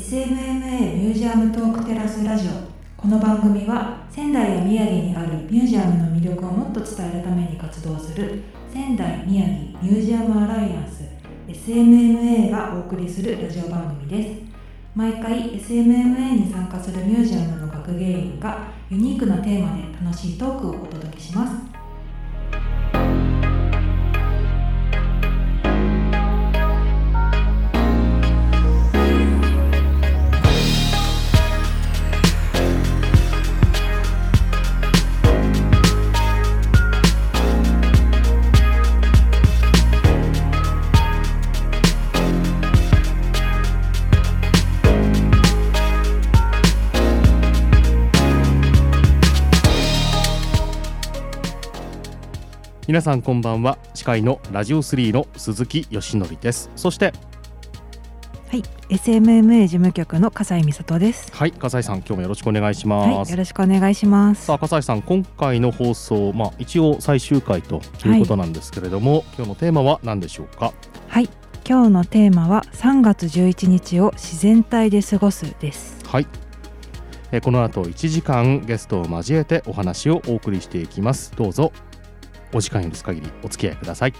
SMMA ミュージアムトークテラスラジオ。この番組は仙台や宮城にあるミュージアムの魅力をもっと伝えるために活動する仙台宮城ミュージアムアライアンス SMMA がお送りするラジオ番組です。毎回 SMMA に参加するミュージアムの学芸員がユニークなテーマで楽しいトークをお届けします。皆さんこんばんは。司会のラジオ3の鈴木よしのりです。そしてはい SMMA 事務局の笠井美里です。はい笠井さん今日もよろしくお願いします、はい、よろしくお願いします。さあ笠井さん今回の放送まあ一応最終回ということなんですけれども、はい、今日のテーマは何でしょうか？はい今日のテーマは3月11日を自然体で過ごすです。はい。えこの後1時間ゲストを交えてお話をお送りしていきます。どうぞお時間許す限りお付き合いください。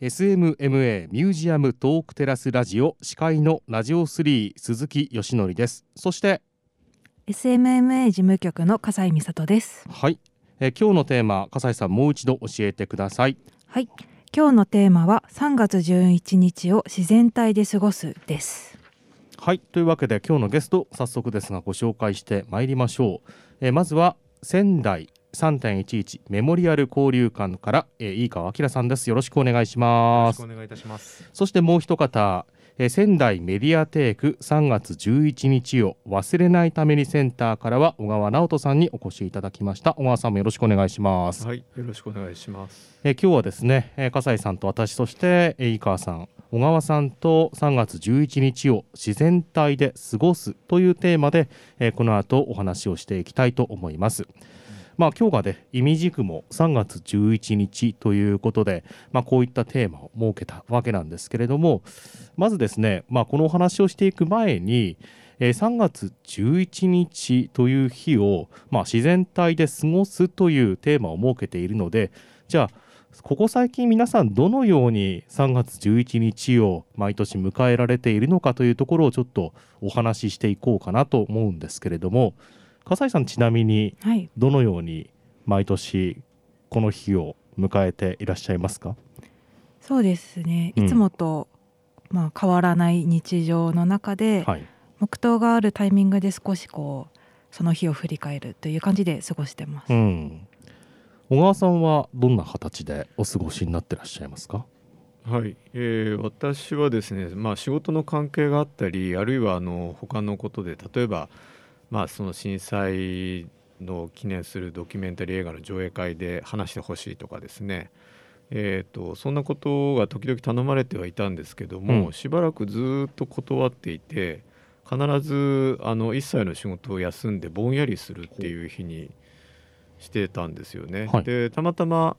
SMMA ミュージアムトークテラスラジオ司会のラジオ3鈴木よしのりです。そして SMMA 事務局の笠井美里です。はい。え今日のテーマ笠井さんもう一度教えてください。はい今日のテーマは3月11日を自然体で過ごすです。はいというわけで今日のゲスト早速ですがご紹介してまいりましょう。えまずは仙台3.11メモリアル交流館からえ飯川明さんです。よろしくお願いします。お願いいたします。そしてもう一方え仙台メディアテーク3月11日を忘れないためにセンターからは小川直人さんにお越しいただきました。小川さんもよろしくお願いします。はいよろしくお願いします。え今日はですね、え笠井さんと私そして井川さん小川さんと3月11日を自然体で過ごすというテーマで、えこの後お話をしていきたいと思います。まあ、今日がね意味軸も3月11日ということで、まあ、こういったテーマを設けたわけなんですけれどもまずですね、まあ、このお話をしていく前にえ3月11日という日を、まあ、自然体で過ごすというテーマを設けているのでじゃあここ最近皆さんどのように3月11日を毎年迎えられているのかというところをちょっとお話ししていこうかなと思うんですけれども笠井さんちなみにどのように毎年この日を迎えていらっしゃいますか？そうですね。いつもと、うん、まあ、変わらない日常の中で、はい、黙祷があるタイミングで少しこうその日を振り返るという感じで過ごしてます、うん、小川さんはどんな形でお過ごしになってらっしゃいますか？はい、えー、私はですね、まあ、仕事の関係があったりあるいはあの他のことで例えばまあ、その震災の記念するドキュメンタリー映画の上映会で話してほしいとかですね、えーと、そんなことが時々頼まれてはいたんですけども、うん、しばらくずっと断っていて必ずあの一切の仕事を休んでぼんやりするっていう日にしてたんですよね。はい、でたまたま、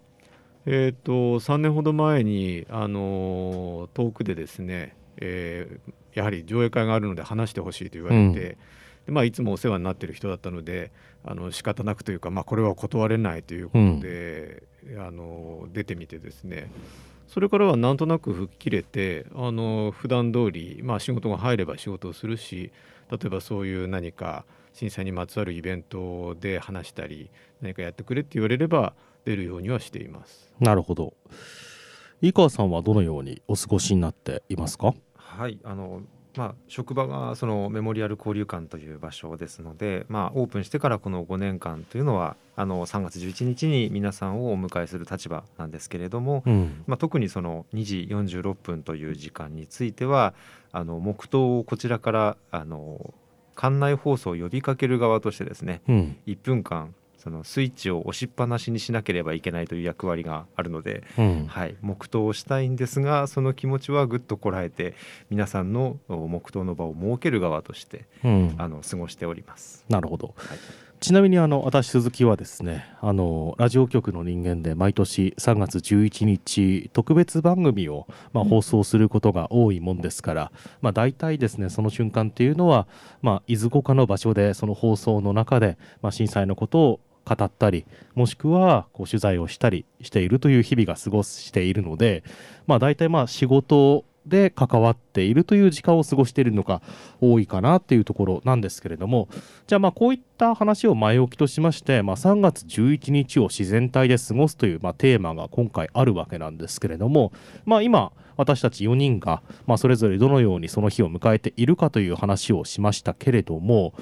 えーと、3年ほど前にあの遠くでですね、えー、やはり上映会があるので話してほしいと言われて。うんでまあ、いつもお世話になっている人だったのであの仕方なくというか、まあ、これは断れないということで、うん、あの出てみてですね。それからはなんとなく吹っ切れてあの普段通りまり、あ、仕事が入れば仕事をするし例えばそういう何か震災にまつわるイベントで話したり何かやってくれって言われれば出るようにはしています。なるほど。井川さんはどのようにお過ごしになっていますか？はいあのまあ、職場がそのメモリアル交流館という場所ですので、まあ、オープンしてからこの5年間というのはあの3月11日に皆さんをお迎えする立場なんですけれども、うん、まあ、特にその2時46分という時間についてはあの黙祷をこちらからあの館内放送を呼びかける側としてですね、うん、1分間そのスイッチを押しっぱなしにしなければいけないという役割があるので、うん、はい、黙祷をしたいんですがその気持ちはぐっとこらえて皆さんの黙祷の場を設ける側として、うん、あの過ごしております。なるほど、はい。ちなみにあの私鈴木はですねあのラジオ局の人間で毎年3月11日特別番組を、まあ、放送することが多いもんですから、まあ、大体ですねその瞬間っていうのは、まあ、いずこかの場所でその放送の中で、まあ、震災のことを語ったりもしくはこう取材をしたりしているという日々が過ごしているので、まあ、大体まあ仕事で関わっているという時間を過ごしているのが多いかなっていうところなんですけれどもじゃあまあこういった話を前置きとしまして、まあ、3月11日を自然体で過ごすというまあテーマが今回あるわけなんですけれども、まあ、今私たち4人がまあそれぞれどのようにその日を迎えているかという話をしましたけれども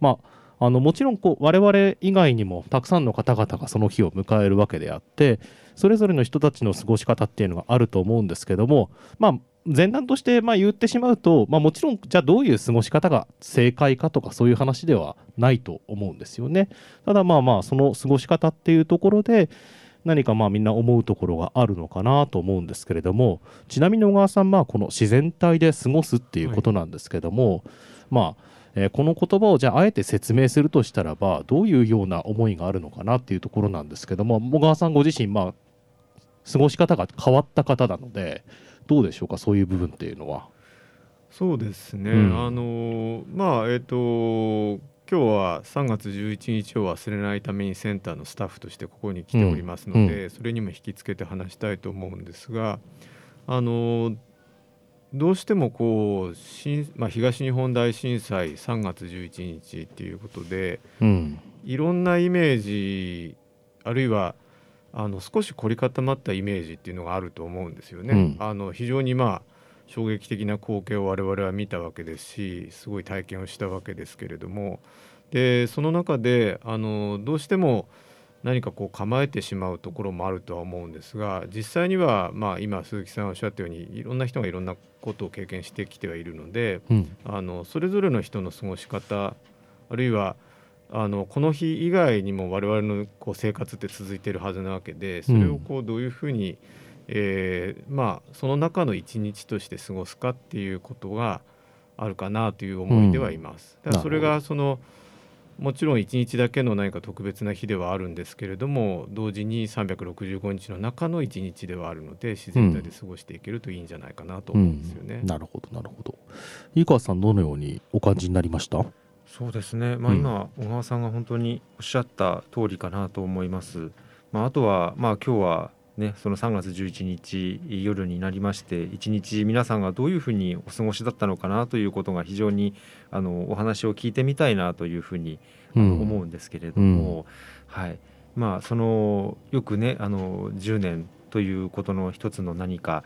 まああのもちろんこう我々以外にもたくさんの方々がその日を迎えるわけであってそれぞれの人たちの過ごし方っていうのがあると思うんですけどもまあ前段としてまあ言ってしまうと、まあ、もちろんじゃあどういう過ごし方が正解かとかそういう話ではないと思うんですよね。ただまあまあその過ごし方っていうところで何かまあみんな思うところがあるのかなと思うんですけれどもちなみに小川さんまあこの自然体で過ごすっていうことなんですけども、はい、まあえー、この言葉をじゃああえて説明するとしたらばどういうような思いがあるのかなっていうところなんですけども小川さんご自身まあ過ごし方が変わった方なのでどうでしょうかそういう部分っていうのは。そうですね、うん、あのまあえっ、ー、と今日は3月11日を忘れないためにセンターのスタッフとしてここに来ておりますので、うん、それにも引き付けて話したいと思うんですがあのどうしてもこう新、まあ、東日本大震災3月11日っていうことで、うん、いろんなイメージあるいはあの少し凝り固まったイメージっていうのがあると思うんですよね。うん、あの非常にまあ衝撃的な光景を我々は見たわけですしすごい体験をしたわけですけれども。でその中であのどうしても何かこう構えてしまうところもあるとは思うんですが実際にはまあ今鈴木さんおっしゃったようにいろんな人がいろんなことを経験してきてはいるので、うん、あのそれぞれの人の過ごし方あるいはあのこの日以外にも我々のこう生活って続いてるはずなわけでそれをこうどういうふうに、うん、えー、まあ、その中の一日として過ごすかっていうことがあるかなという思いではいます。うん、だからそれがそのもちろん1日だけの何か特別な日ではあるんですけれども同時に365日の中の1日ではあるので自然体で過ごしていけるといいんじゃないかなと思うんですよね。うん、なるほどなるほど。井川さんどのようにお感じになりました？そうですね、まあ、今、小川さんが本当におっしゃった通りかなと思います。まあ、あとは、まあ、今日はね、その3月11日夜になりまして一日皆さんがどういうふうにお過ごしだったのかなということが非常にあのお話を聞いてみたいなというふうに、うん、思うんですけれども、うん、はい。まあ、そのよくねあの10年ということの一つの何か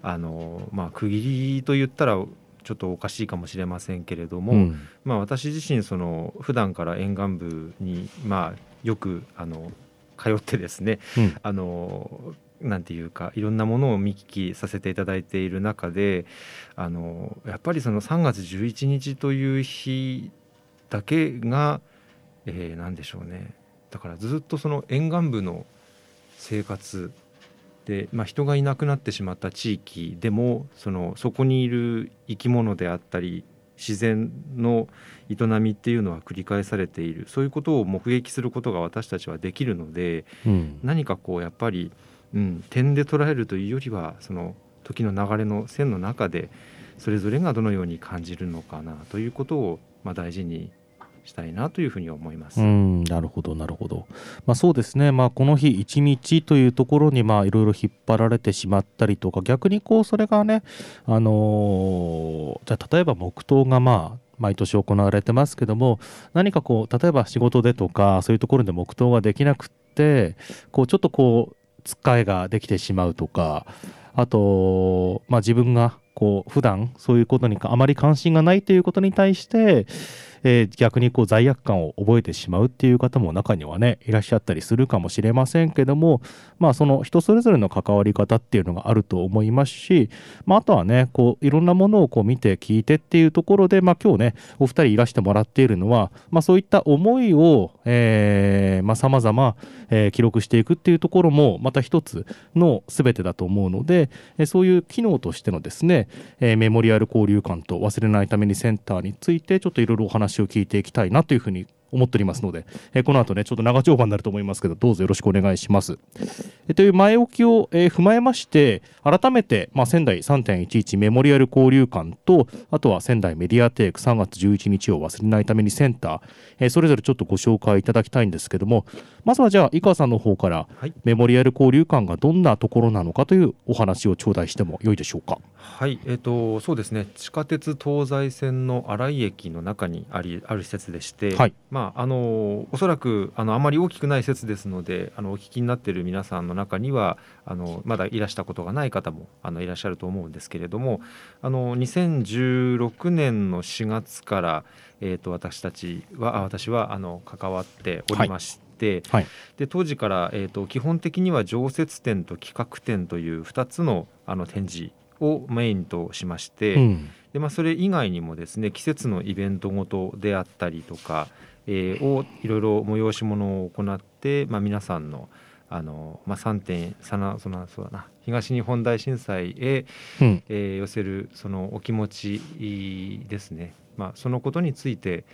あの、まあ、区切りと言ったらちょっとおかしいかもしれませんけれども、うん、まあ、私自身その普段から沿岸部に、まあ、よくあの通ってですね、うん、あのなんていうかいろんなものを見聞きさせていただいている中であのやっぱりその3月11日という日だけが、えー、何でしょうね。だからずっとその沿岸部の生活で、まあ、人がいなくなってしまった地域でもそのそこにいる生き物であったり自然の営みっていうのは繰り返されている。そういうことを目撃することが私たちはできるので、うん、何かこうやっぱり、うん、点で捉えるというよりはその時の流れの線の中でそれぞれがどのように感じるのかなということを、まあ、大事にしたいなというふうに思います。うんなるほどなるほど。まあ、そうですね、まあ、この日一日というところにいろいろ引っ張られてしまったりとか逆にこうそれがね、あのー、じゃあ例えば黙祷がまあ毎年行われてますけども何かこう例えば仕事でとかそういうところで黙祷ができなくってこうちょっとこうつっかえができてしまうとかあと、まあ、自分がこう普段そういうことにあまり関心がないということに対してえー、逆にこう罪悪感を覚えてしまうっていう方も中にはねいらっしゃったりするかもしれませんけどもまあその人それぞれの関わり方っていうのがあると思いますし、まあ、あとはねこういろんなものをこう見て聞いてっていうところで、まあ、今日ねお二人いらしてもらっているのは、まあ、そういった思いをさまざ、えー、ま、え、記録していくっていうところもまた一つの全てだと思うので、え、そういう機能としてのですね、え、メモリアル交流館と忘れないためにセンターについてちょっといろいろお話話を聞いていきたいなというふうに思っておりますので、えーこの後ねちょっと長丁場になると思いますけどどうぞよろしくお願いします。えーという前置きを、えー踏まえまして改めて、まあ、仙台3.11メモリアル交流館とあとは仙台メディアテーク3月11日を忘れないためにセンター、えーそれぞれちょっとご紹介いただきたいんですけどもまずはじゃあ井川さんの方からはいメモリアル交流館がどんなところなのかというお話を頂戴してもよいでしょうか。はい、えっ、とそうですね。地下鉄東西線の新井駅の中にありある施設でして、はい。まああのおそらくあのあまり大きくない施設ですので、あのお聞きになっている皆さんの中にはあのまだいらしたことがない方もあのいらっしゃると思うんですけれども、あの2016年の4月からえっ、と私たちはあ私はあの関わっておりまして、はい。で当時から、えー、と基本的には常設展と企画展という2つのあの展示をメインとしまして、うん。でまあ、それ以外にもですね季節のイベントごとであったりとか、えーをいろいろ催し物を行って、まあ、皆さんのあの、まあ、3点さなそのそうだな東日本大震災へ、うん。えー寄せるそのお気持ちですね、まあ、そのことについて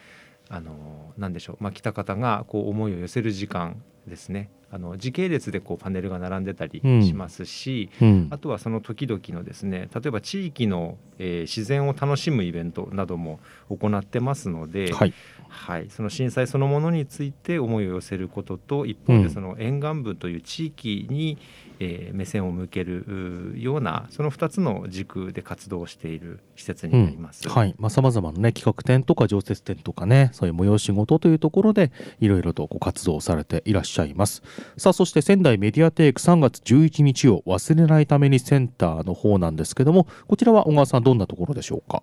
あのなんでしょう、まあ、来た方がこう思いを寄せる時間ですね。あの時系列でこうパネルが並んでたりうん。しますし、うん。あとはその時々のですね例えば地域の、えー自然を楽しむイベントなども行ってますので、はい。はい、その震災そのものについて思いを寄せることと一方うん。でその沿岸部という地域に、えー目線を向けるうようなその2つの軸で活動している施設になります。はい。まあ、様々なね企画展とか常設展とかねそういう催し事というところでいろいろとこう活動されていらっしゃいます。さあそして仙台メディアテーク3月11日を忘れないためにセンターの方なんですけどもこちらは小川さんどんなところでしょうか？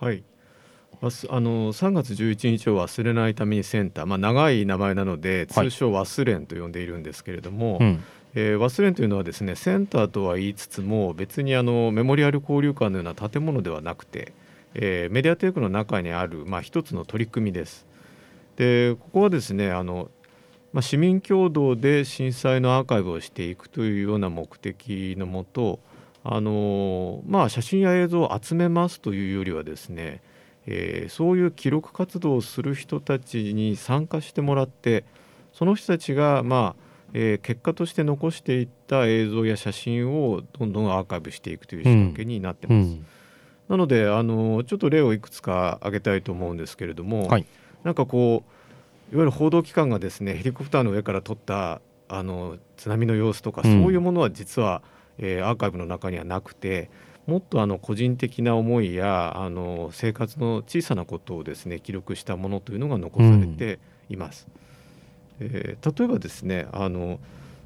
はい。あの3月11日を忘れないためにセンター、まあ、長い名前なのではい。通称忘れんと呼んでいるんですけれども、うんえー忘れんというのはですねセンターとは言いつつも別にあのメモリアル交流館のような建物ではなくて、えーメディアテークの中にある、まあ、一つの取り組みです。でここはですねあの、まあ、市民共同で震災のアーカイブをしていくというような目的のもとあの、まあ、写真や映像を集めますというよりはですね、えーそういう記録活動をする人たちに参加してもらってその人たちが、まあえー結果として残していった映像や写真をどんどんアーカイブしていくという仕掛けになってます。うんなのであのちょっと例をいくつか挙げたいと思うんですけれども、はいなんかこういわゆる報道機関がですねヘリコプターの上から撮ったあの津波の様子とか、うんそういうものは実は、えーアーカイブの中にはなくてもっとあの個人的な思いやあの生活の小さなことをですね記録したものというのが残されています。えー例えばですねあの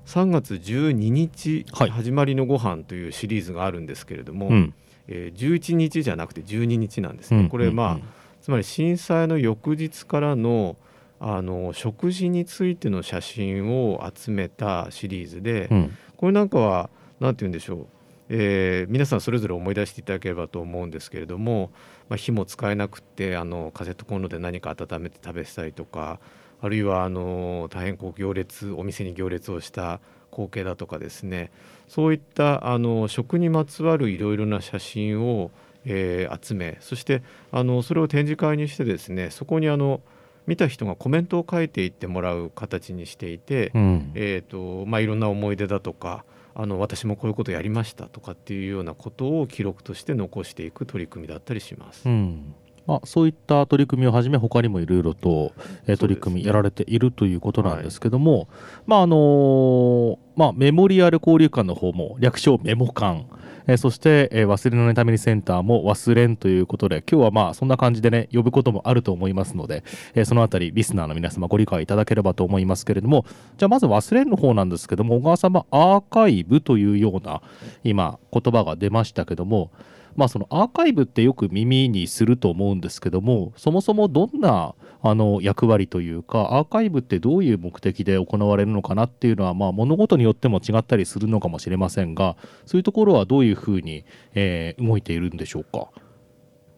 3月12日はい。始まりのご飯というシリーズがあるんですけれども、うん。えー11日じゃなくて12日なんですね。うんこれまあ、うんつまり震災の翌日からのあの食事についての写真を集めたシリーズで、うん。これなんかは何て言うんでしょう、えー皆さんそれぞれ思い出していただければと思うんですけれども、まあ、火も使えなくってあのカセットコンロで何か温めて食べてたりとかあるいはあの大変こう行列お店に行列をした光景だとかですね。そういったあの食にまつわるいろいろな写真を、えー集めそしてあのそれを展示会にしてですねそこにあの見た人がコメントを書いていってもらう形にしていて、うん。えーとまあ、いろんな思い出だとかあの私もこういうことやりましたとかっていうようなことを記録として残していく取り組みだったりします。うんまあ、そういった取り組みをはじめ他にもいろいろと、えー取り組みやられているということなんですけども、まああのーまあ、メモリアル交流館の方も略称メモ館、えーそして、えー忘れないためにセンターも忘れんということで今日はまあそんな感じでね呼ぶこともあると思いますので、えーそのあたりリスナーの皆様ご理解いただければと思いますけれどもじゃあまず忘れんの方なんですけども小川様アーカイブというような今言葉が出ましたけどもまあそのアーカイブってよく耳にすると思うんですけどもそもそもどんなあの役割というかアーカイブってどういう目的で行われるのかなっていうのはまあ物事によっても違ったりするのかもしれませんがそういうところはどういうふうに、えー動いているんでしょうか？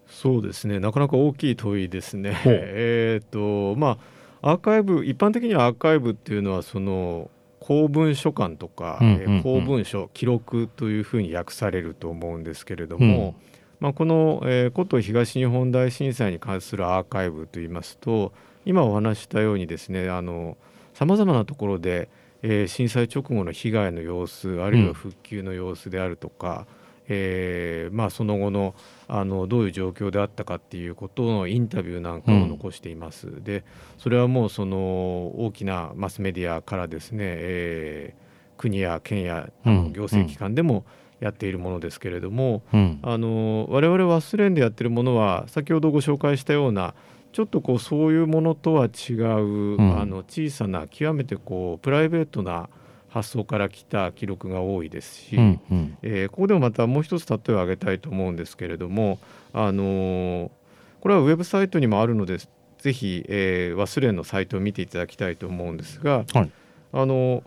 そうですねなかなか大きい問いですね。えっ、とまあアーカイブ一般的にはアーカイブっていうのはその公文書館とか、うんうんうん。えー公文書記録というふうに訳されると思うんですけれども、まあ、この、えー、古都東日本大震災に関するアーカイブといいますと今お話したようにですねさまざまなところで、えー、震災直後の被害の様子あるいは復旧の様子であるとか、うんえーまあ、その後のあのどういう状況であったかっていうことのインタビューなんかを残しています。うん、でそれはもうその大きなマスメディアからですね、えー、国や県やあの行政機関でもやっているものですけれども、うん、あの我々忘れんでやってるものは先ほどご紹介したようなちょっとこうそういうものとは違う、うん、あの小さな極めてこうプライベートな発想から来た記録が多いですし、うんうん、えー、ここでもまたもう一つ例えを挙げたいと思うんですけれども、あのー、これはウェブサイトにもあるのでぜひ、えー、忘れんのサイトを見ていただきたいと思うんですが、はい、あの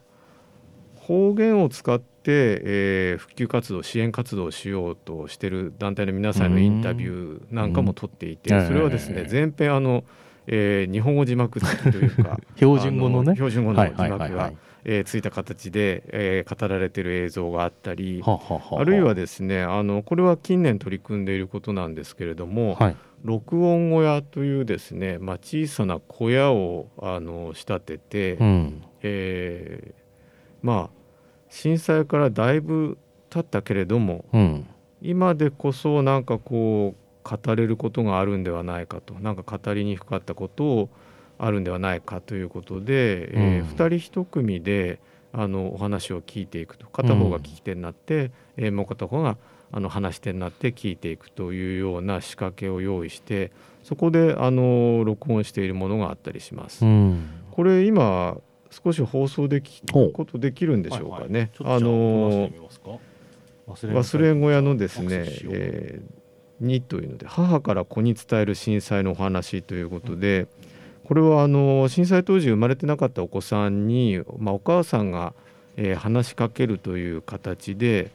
方言を使って、えー、復旧活動支援活動をしようとしている団体の皆さんのインタビューなんかも取っていて、それはですね、前編あの、えー、日本語字幕付きというか 標準語のね。標準語の字幕が、はいはいはい。はいえー、ついた形で、えー、語られている映像があったりはははあるいはですねあのこれは近年取り組んでいることなんですけれども、はい、録音小屋というですね、まあ、小さな小屋をあの仕立てて、うん、えー、まあ震災からだいぶ経ったけれども、うん、今でこそなんかこう語れることがあるんではないかとなんか語りにくかったことをあるんではないかということで、うん、えー、2人1組であのお話を聞いていくと片方が聞き手になって、うん、えー、もう片方があの話し手になって聞いていくというような仕掛けを用意してそこであの録音しているものがあったりします。うん、これ今少し放送できことできるんでしょうかね。はいはい、あの忘れ小屋のですね、えー、2というので母から子に伝える震災のお話ということで、うんこれはあの震災当時生まれてなかったお子さんに、まあ、お母さんが、えー、話しかけるという形で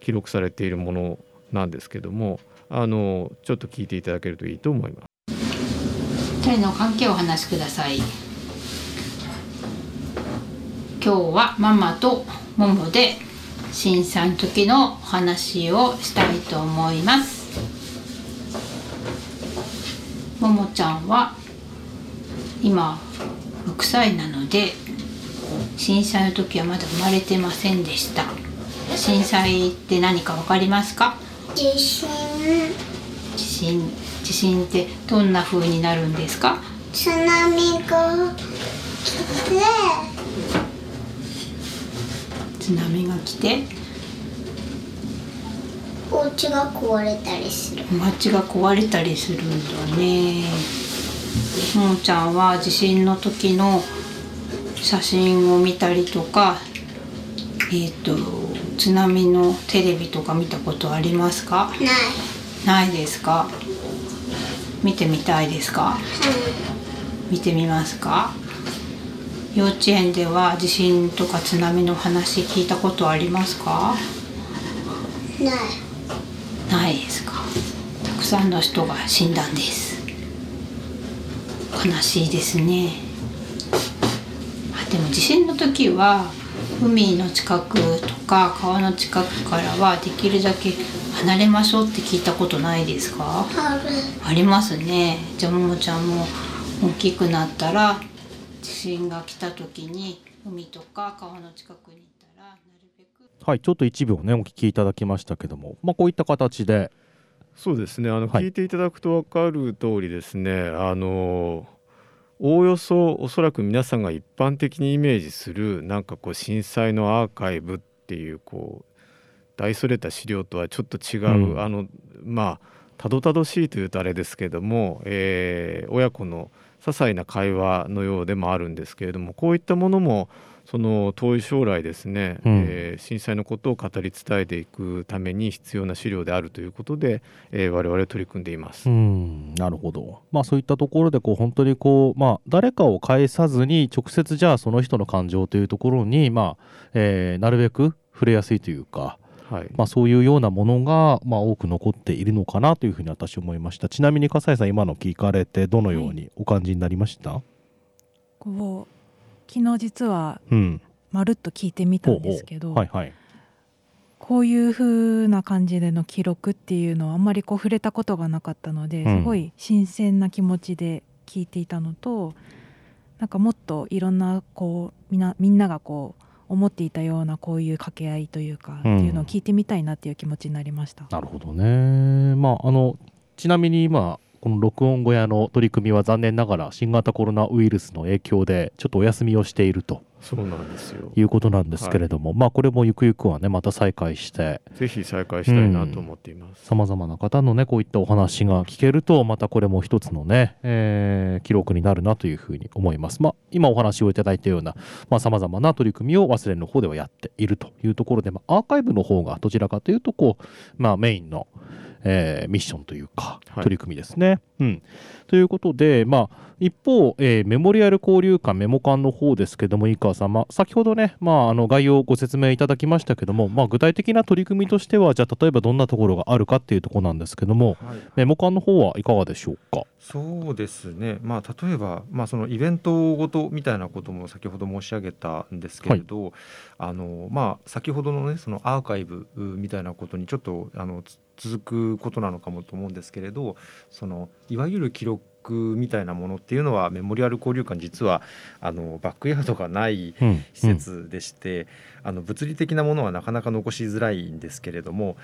記録されているものなんですけどもあのちょっと聞いていただけるといいと思います。二人の関係をお話しください。今日はママとモモで震災の時のお話をしたいと思います。ももちゃんは今6歳なので震災の時はまだ生まれてませんでした。震災って何か分かりますか？地震。地震地震ってどんな風になるんですか？津波が来て。津波が来て。お家が壊れたりする。街が壊れたりするんだねももちゃんは地震の時の写真を見たりとかえっ、ー、と津波のテレビとか見たことありますか？ない。ないですか？見てみたいですか、見てみますか？幼稚園では地震とか津波の話聞いたことありますか？ない。ないですか。たくさんの人が死んだんです悲しいですね。でも地震の時は海の近くとか川の近くからはできるだけ離れましょうって聞いたことないですか？ありますね。じゃあももちゃんも大きくなったら地震が来た時に海とか川の近くに行ったらなるべく。はいちょっと一部をねお聞きいただきましたけども。まあこういった形でそうですね。あの、はい、聞いていただくと分かる通りですね。あのおおよそおそらく皆さんが一般的にイメージするなんかこう震災のアーカイブっていうこう大それた資料とはちょっと違う、うん、あのまあたどたどしいというとあれですけども、えー、親子の些細な会話のようでもあるんですけれどもこういったものもその遠い将来ですね、うん、えー、震災のことを語り伝えていくために必要な資料であるということで、えー、我々取り組んでいます。うん。なるほど、まあ、そういったところでこう本当にこう、まあ、誰かを介さずに直接じゃあその人の感情というところに、まあえー、なるべく触れやすいというか。はい。まあ、そういうようなものが、まあ、多く残っているのかなというふうに私は思いました。ちなみに笠井さん今の聞かれてどのようにお感じになりました、はい、こう昨日実はまるっと聞いてみたんですけど、こういう風な感じでの記録っていうのはあんまりこう触れたことがなかったのでうん。すごい新鮮な気持ちで聞いていたのと、なんかもっといろんなこうみんなみんながこう思っていたようなこういう掛け合いというか、うん。っていうのを聞いてみたいなっていう気持ちになりました。なるほどね。まああのちなみに今この録音小屋の取り組みは残念ながら新型コロナウイルスの影響でちょっとお休みをしているとそうなんですよ。いうことなんですけれども、まあこれもゆくゆくはねまた再開してぜひ再開したいなと思っています、さまざまな方のねこういったお話が聞けるとまたこれも一つのね、えー記録になるなというふうに思います。まあ今お話をいただいたようなさまざ、まな取り組みを忘れの方ではやっているというところで、まあ、アーカイブの方がどちらかというとこう、まあ、メインの、えーミッションというかはい。取り組みですね。うん、ということで、まあ、一方、えーメモリアル交流館メモ館の方ですけども井川さん、まあ、先ほどね、まあ、あの概要をご説明いただきましたけども、まあ、具体的な取り組みとしてはじゃあ例えばどんなところがあるかっていうところなんですけどもはい。メモ館の方はいかがでしょうか？そうですね、まあ、例えば、まあ、そのイベントごとみたいなことも先ほど申し上げたんですけれど、あのまあ、先ほどの,、ね、そのアーカイブうみたいなことにちょっとあのつ続くことなのかもと思うんですけれどそのいわゆる記録みたいなものっていうのはメモリアル交流館実はあのバックヤードがないうん施設でして、あの物理的なものはなかなか残しづらいんですけれども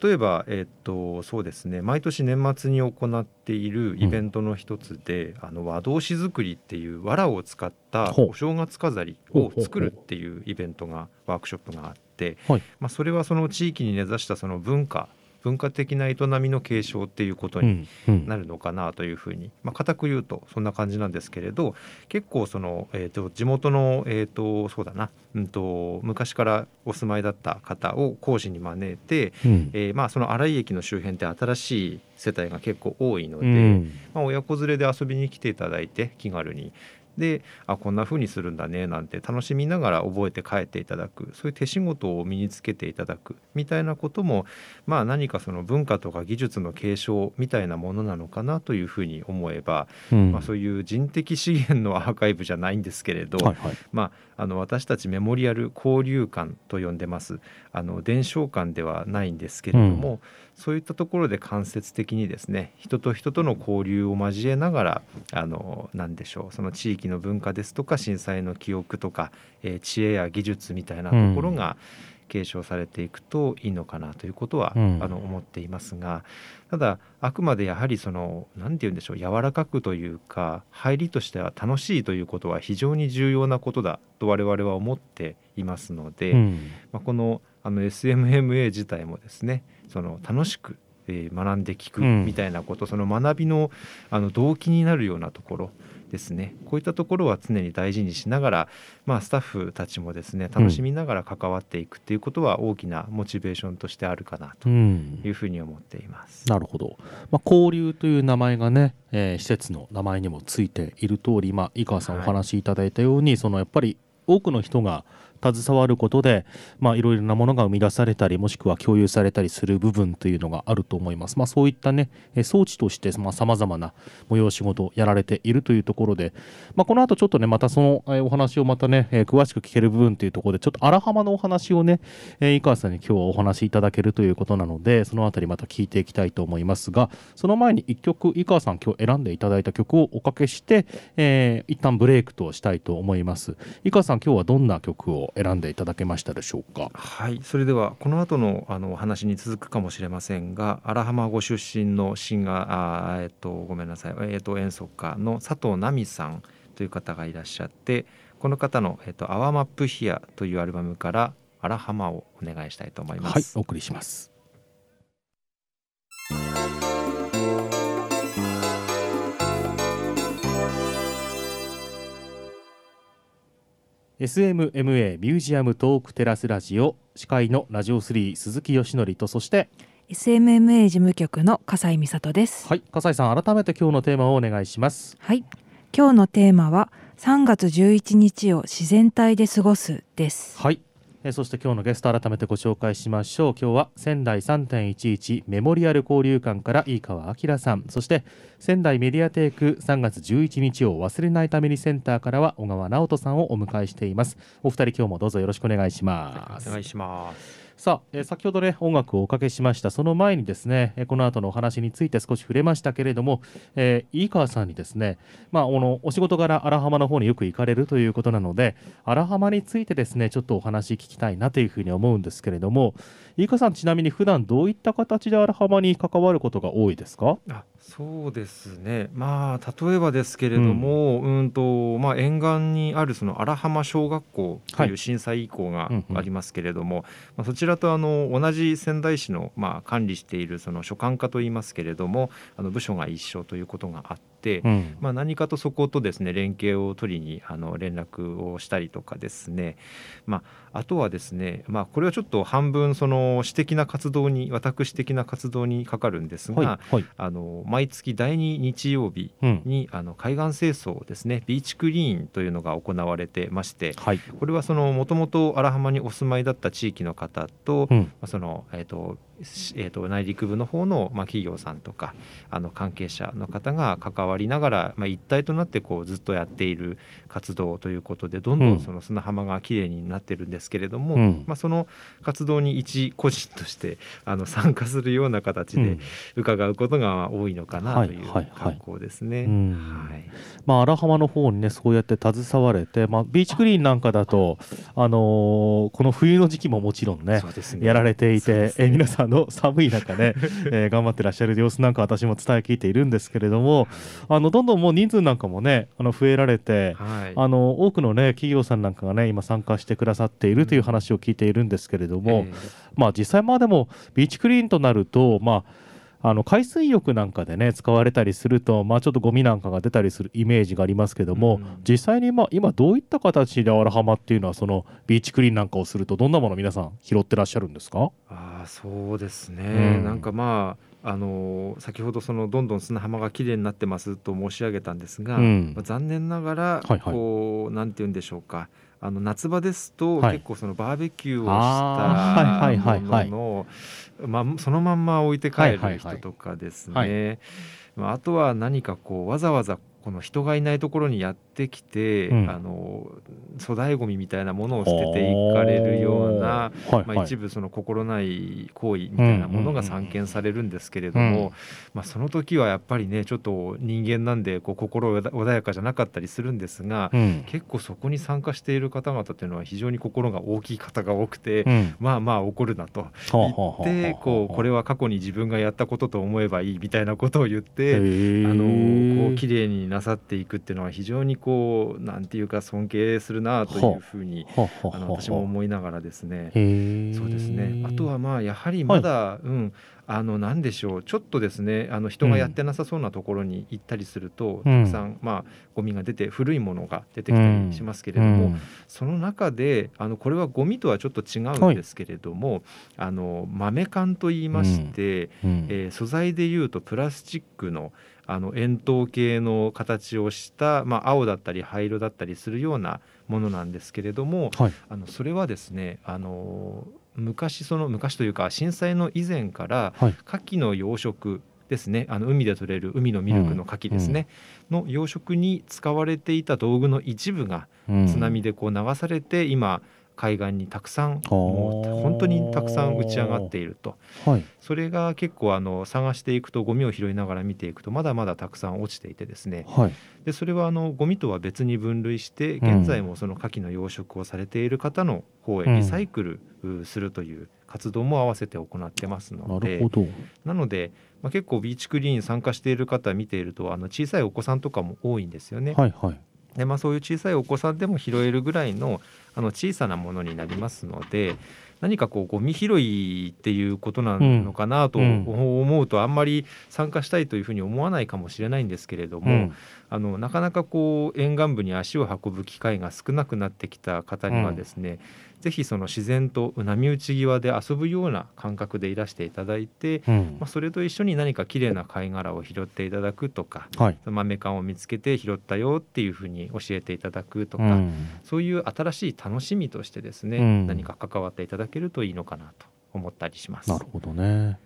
例えば、えっとそうですね毎年年末に行っているイベントの一つで、あの和同紙作りっていう藁を使ったお正月飾りを作るっていう。イベントがワークショップがあって、はいまあ、それはその地域に根ざしたその文化文化的な営みの継承っていうことになるのかなというふうに、まあ、固く言うとそんな感じなんですけれど結構その、えー、と地元の、えー、とそうだな、うん、と昔からお住まいだった方を講師に招いて、うん。えーまあ、その新井駅の周辺って新しい世帯が結構多いので、うん。まあ、親子連れで遊びに来ていただいて気軽に。であこんな風にするんだねなんて楽しみながら覚えて帰っていただくそういう手仕事を身につけていただくみたいなこともまあ何かその文化とか技術の継承みたいなものなのかなというふうに思えば、うん。まあ、そういう人的資源のアーカイブじゃないんですけれど、はいはい。まあ、あの私たちメモリアル交流館と呼んでます。あの伝承館ではないんですけれども、そういったところで間接的にですね人と人との交流を交えながらあの何でしょうその地域の文化ですとか震災の記憶とか、えー知恵や技術みたいなところが継承されていくといいのかなということは、うん。あの思っていますがただあくまでやはりその何て言うんでしょう柔らかくというか入りとしては楽しいということは非常に重要なことだと我々は思っていますので、うん。まあ、このあの SMMA 自体もですねその楽しく、えー学んで聞くうん。みたいなこと、その学びのあの動機になるようなところですね。こういったところは常に大事にしながら、まあ、スタッフたちもですね楽しみながら関わっていくっていうことは大きなモチベーションとしてあるかなとうん。いうふうに思っています。なるほど、まあ、交流という名前がね、えー施設の名前にもついている通り、まあ、井川さんおはい。話しいただいたように、そのやっぱり多くの人が携わることで、まあ、いろいろなものが生み出されたりもしくは共有されたりする部分というのがあると思います、まあ、そういったね装置としてさまざ、まな催し事をやられているというところで、まあ、この後ちょっとねまたその、お話をまたね、詳しく聞ける部分というところでちょっと荒浜のお話をね、井川さんに今日はお話しいただけるということなのでそのあたりまた聞いていきたいと思いますがその前に1曲井川さん今日選んでいただいた曲をおかけして、えー一旦ブレイクとしたいと思います。井川さん今日はどんな曲を選んでいただけましたでしょうかはい、それではこの後のあのお話に続くかもしれませんが荒浜ご出身のシンガーあーえっとごめんなさい、えっと演奏家の佐藤奈美さんという方がいらっしゃってこの方の「えっと、アワマップヒア」というアルバムから「荒浜」をお願いしたいと思います。はいお送りします SMMA ミュージアムトークテラスラジオ司会のラジオ3鈴木よしのりとそして SMMA 事務局の笠井美里です。はい笠井さん改めて今日のテーマをお願いしますはい、今日のテーマは3月11日を自然体で過ごすです。はい、えーそして今日のゲスト改めてご紹介しましょう。今日は仙台3.11メモリアル交流館から飯川明さん。そして仙台メディアテーク3月11日を忘れないためにセンターからは小川直人さんをお迎えしています。お二人今日もどうぞよろしくお願いします、お願いします。さあ、えー先ほどね音楽をおかけしました。その前にですね、えーこの後のお話について少し触れましたけれども、えー、飯川さんにですねまああのお仕事柄荒浜の方によく行かれるということなので荒浜についてですねちょっとお話聞きたいなというふうに思うんですけれども飯川さんちなみに普段どういった形で荒浜に関わることが多いですか？そうですね。まあ例えばですけれども、うん、とまあ、沿岸にあるその荒浜小学校とはい。いう震災遺構がうんうん。ありますけれども、まあ、そちらとあの同じ仙台市の、まあ、管理しているその所管課といいますけれどもあの部署が一緒ということがあって、うん。まあ、何かとそことですね連携を取りにあの連絡をしたりとかですね、まあ、あとはですね、まあ、これはちょっと半分その私的な活動に私的な活動にかかるんですが、はいはい。あの毎月第2日曜日うん。にあの海岸清掃ですねビーチクリーンというのが行われてましてはい。これはそのもともと荒浜にお住まいだった地域の方と、うん。まあそのえーとしえー、と内陸部の方の、まあ、企業さんとかあの関係者の方が関わりながら、まあ、一体となってこうずっとやっている活動ということでどんどうん。んその砂浜がきれいになってるんですけれども、うん。まあ、その活動に一個人としてあの参加するような形でうん。伺うことが多いのかなという格好ですね。まあ、荒浜の方にねそうやって携われて、まあ、ビーチクリーンなんかだと、あのーこの冬の時期ももちろんねね。やられていて、ね。え皆さんの寒い中ね、えー頑張ってらっしゃる様子なんか私も伝え聞いているんですけれどもあのどんどんもう人数なんかもねあの増えられて、はい。あの多くのね企業さんなんかがね今参加してくださっているという話を聞いているんですけれども、えーまあ実際まあでもビーチクリーンとなるとまああの海水浴なんかでね使われたりすると、まあ、ちょっとゴミなんかが出たりするイメージがありますけども、うん。実際にまあ今どういった形で荒浜っていうのはそのビーチクリーンなんかをするとどんなもの皆さん拾ってらっしゃるんですか？ああそうですね、うん。なんかまああのー先ほどそのどんどん砂浜がきれいになってますと申し上げたんですが、うん。まあ残念ながら、はいはい。こうなんて言うんでしょうか。あの夏場ですと、はい。結構そのバーベキューをしたはいはいはいもののまあそのまんま置いて帰るはいはいはい。人とかですはねまああとは何かこうわざわざこの人がいないところにやってきて、うん。あの粗大ごみみたいなものを捨てていかれるような、はいはいまあ、一部その心ない行為みたいなものが散見されるんですけれども、うんまあ、その時はやっぱりねちょっと人間なんでこう心穏やかじゃなかったりするんですが、うん。結構そこに参加している方々というのは非常に心が大きい方が多くて、うん。まあまあ怒るなと言言ってこうこれは過去に自分がやったことと思えばいいみたいなことを言って。ああのこう綺麗になさっていくっていうのは非常にこうなんていうか尊敬するなというふうにあの私も思いながらですね。そうですね。あとはまあやはりまだ、うんあのなんでしょう。ちょっとですねあの人がやってなさそうなところに行ったりすると、うん。たくさんまあゴミが出て古いものが出てきたりしますけれども、その中であのこれはゴミとはちょっと違うんですけれども、あの豆缶といいまして、うん。えー素材でいうとプラスチックのあの円筒形の形をした、まあ、青だったり灰色だったりするようなものなんですけれどもはい。あのそれはですねあの昔その昔というか震災の以前からはい。牡蠣の養殖ですねあの海で取れる海のミルクの牡蠣ですね、の養殖に使われていた道具の一部がうん。津波でこう流されて今海岸にたくさんー。もう本当にたくさん打ち上がっていると。はい。それが結構あの探していくとゴミを拾いながら見ていくとまだまだたくさん落ちていてですね。はい。でそれはあのゴミとは別に分類してうん。現在もその牡蠣の養殖をされている方の方うん。へリサイクルうするという活動も合わせて行ってますのなでるほど。なので、まあ、結構ビーチクリーン参加している方見ているとあの小さいお子さんとかも多いんですよね。はいはいでまあ、そういう小さいお子さんでも拾えるぐらいのあの小さなものになりますので何かこうゴミ拾いっていうことなのかなとうん。思うとあんまり参加したいというふうに思わないかもしれないんですけれども、うん。あのなかなかこう沿岸部に足を運ぶ機会が少なくなってきた方にはですね、ぜひその自然と波打ち際で遊ぶような感覚でいらしていただいて、うん。まあ、それと一緒に何か綺麗な貝殻を拾っていただくとかはい。豆缶を見つけて拾ったよっていうふうに教えていただくとか、うん。そういう新しい楽しみとしてですね、うん。何か関わっていただけるといいのかなと思ったりします。なるほどね。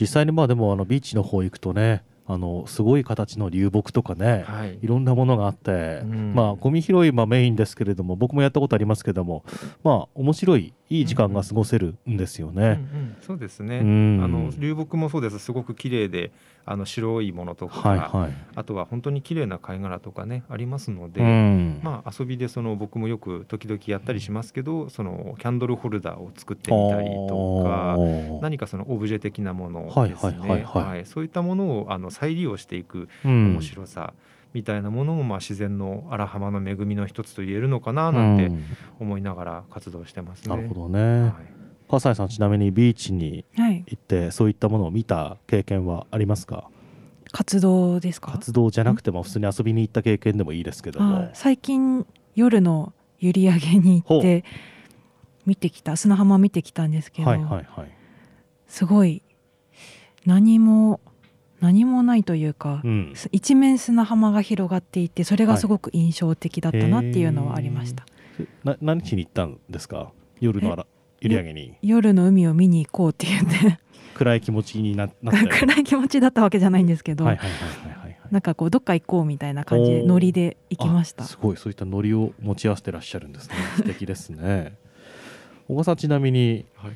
実際にまあでもあのビーチの方行くとねあのすごい形の流木とかね、はい。いろんなものがあって、うん。まあゴミ拾いはメインですけれども僕もやったことありますけどもまあ面白いいい時間が過ごせるんですようんうね。ん。そうですね、うん。あの流木もそうです。すごく綺麗であの白いものとか、はいはい。あとは本当に綺麗な貝殻とかねありますので、うん。まあ、遊びでその僕もよく時々やったりしますけどそのキャンドルホルダーを作ってみたりとか何かそのオブジェ的なものですはいはいはいねはい。はい。そういったものをあの再利用していくうん。面白さみたいなものもまあ自然の荒浜の恵みの一つと言えるのかななんてうん思いながら活動してますね。なるほどね。はい。笠井さんちなみにビーチにはい行ってそういったものを見た経験はありますか？活動ですか？活動じゃなくても普通に遊びに行った経験でもいいですけども。あ最近夜の閖上に行って見てきた砂浜見てきたんですけど、はいはいはい。すごい何も何もないというか、うん。す一面砂浜が広がっていてそれがすごく印象的だったなっていうのはありました、な何しに行ったんですか？夜のあら閖上に。夜の海を見に行こうって言って。暗い気持ちにななって 暗い気持ちだったわけじゃないんですけど、はいはいはいはいはいなんかこうどっか行こうみたいな感じでノリで行きました。あすごいそういったノリを持ち合わせてらっしゃるんですね。素敵ですね。小川さんちなみにはい。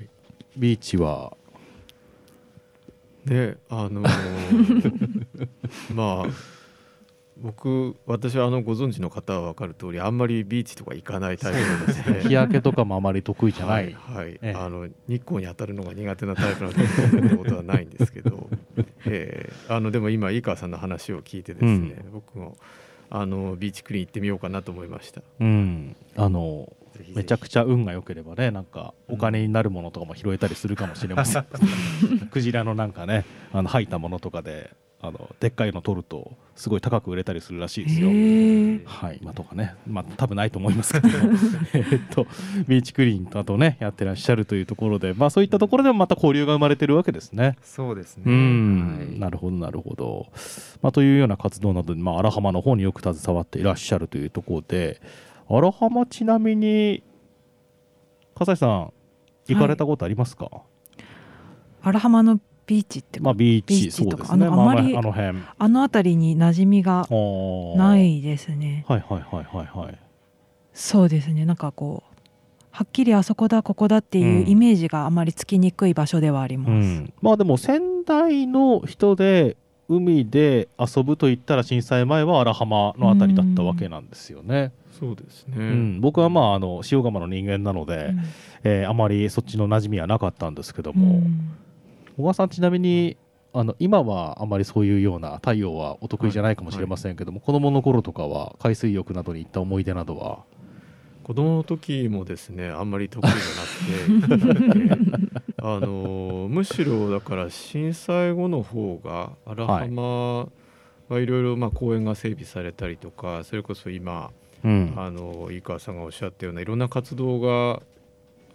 ビーチはであのー まあ僕私はあのご存知の方は分かる通りあんまりビーチとか行かないタイプなので日焼けとかもあまり得意じゃない、はい、はい。ええ。あの日光に当たるのが苦手なタイプなのでそんなことはないんですけど、えーあのでも今井川さんの話を聞いてですね、僕もあのビーチクリーン行ってみようかなと思いました。うん。あのめちゃくちゃ運が良ければねなんかお金になるものとかも拾えたりするかもしれません。クジラのなんかねあの吐いたものとかであのでっかいの取るとすごい高く売れたりするらしいですよ。はい、まあ、とかね、まあ、多分ないと思いますけど。も えっとビーチクリーンとねやってらっしゃるというところで、まあ、そういったところでもまた交流が生まれてるわけですね。そうですね。うん、はい。なるほどなるほど、まあ、というような活動などで、まあ、荒浜の方によく携わっていらっしゃるというところで荒浜ちなみに笠井さん行かれたことありますか、荒浜のビーチって、まあビーチそうですね。あのあまりあの辺。あの辺りに馴染みがなないですね。はいはいはいはいはい。そうですね。なんかこうはっきりあそこだここだっていううん。イメージがあまりつきにくい場所ではあります、うん、まあでも仙台の人で海で遊ぶと言ったら震災前は荒浜のあたりだったわけなんですよね。そうですね、うん。僕はまああの塩釜の人間なので、えーあまりそっちの馴染みはなかったんですけどうん。も、小川さんちなみにあの今はあまりそういうような太陽はお得意じゃないかもしれませんけども、子供の頃とかは海水浴などに行った思い出などは？子供の時もですねあんまり得意じゃなくて。あのむしろだから震災後の方が荒浜はいろいろまあ公園が整備されたりとかそれこそ今うん。あの井川さんがおっしゃったようないろんな活動が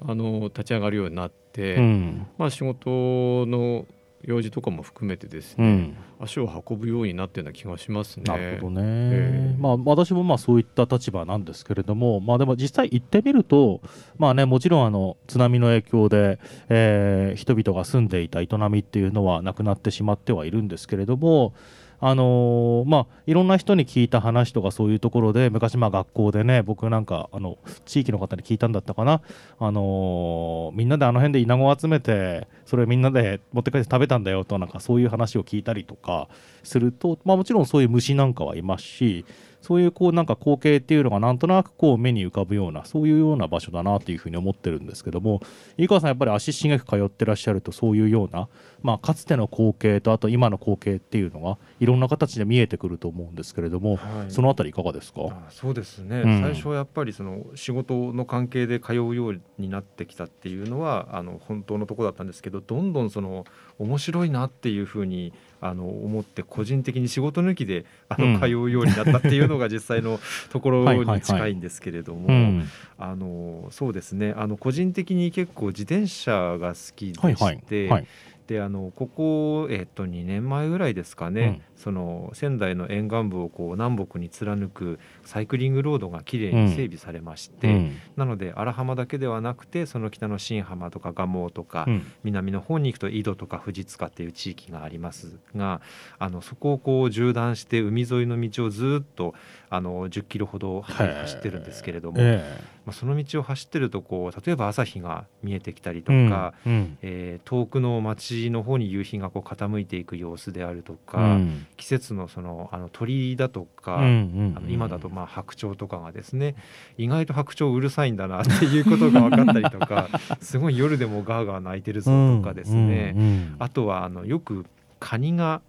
あの立ち上がるようになって、うん。まあ、仕事の用事とかも含めてですね、うん。足を運ぶようになってるような気がしますね。なるほどね、ええ。まあ私もまあそういった立場なんですけれどもまあでも実際行ってみるとまあねもちろんあの津波の影響で、えー人々が住んでいた営みっていうのはなくなってしまってはいるんですけれどもあのーまあいろんな人に聞いた話とかそういうところで昔まあ学校でね僕なんかあの地域の方に聞いたんだったかな。あのーみんなであの辺でイナゴを集めてそれみんなで持って帰って食べたんだよとなんかそういう話を聞いたりとかすると、まあ、もちろんそういう虫なんかはいますしそういうこうなんか光景っていうのがなんとなくこう目に浮かぶようなそういうような場所だなというふうに思ってるんですけども井川さんやっぱり足しげく通ってらっしゃるとそういうような、まあ、かつての光景とあと今の光景っていうのがいろんな形で見えてくると思うんですけれども、はい。そのあたりいかがですか？あそうですね、うん。最初はやっぱりその仕事の関係で通うようになってきたっていうのはあの本当のところだったんですけどどんどんその面白いなっていうふうにあの思って個人的に仕事抜きであうん。の通うようになったっていうのが実際の ところに近いんですけれども、うん。あのそうですね。あの個人的に結構自転車が好きでして、であのここ、えっと2年前ぐらいですかね、その仙台の沿岸部をこう南北に貫くサイクリングロードがきれいに整備されまして、うん。なので荒浜だけではなくてその北の新浜とか蒲生とか、うん。南の方に行くと井戸とか藤塚っていう地域がありますがあのそこをこう縦断して海沿いの道をずっとあの10キロほど走ってるんですけれども、えまあ、その道を走ってるとこう例えば朝日が見えてきたりとうん。か、うん。えー遠くの街の方に夕日がこう傾いていく様子であるとか、うん季節のそのあの鳥だとか、あの今だとまあ白鳥とかがですね意外と白鳥うるさいんだなっていうことが分かったりとか すごい夜でもガーガー鳴いてるぞとかですね、あとはあのよくカニが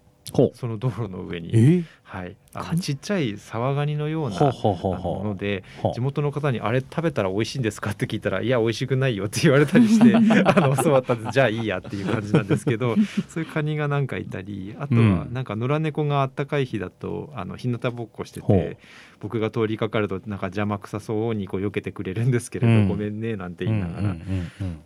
その道路の上に、え？はい、あのちっちゃいサワガニのようなもので地元の方に「あれ？食べたら美味しいんですか?」って聞いたら「いや美味しくないよ」って言われたりして あの教わったんでじゃあいいやっていう感じなんですけどそういうカニがなんかいたりあとはうん。なんか野良猫があったかい日だとあの日向ぼっこしてて僕が通りかかるとなんか邪魔くさそうにこう避けてくれるんですけれど、うん。ごめんねなんて言いながら、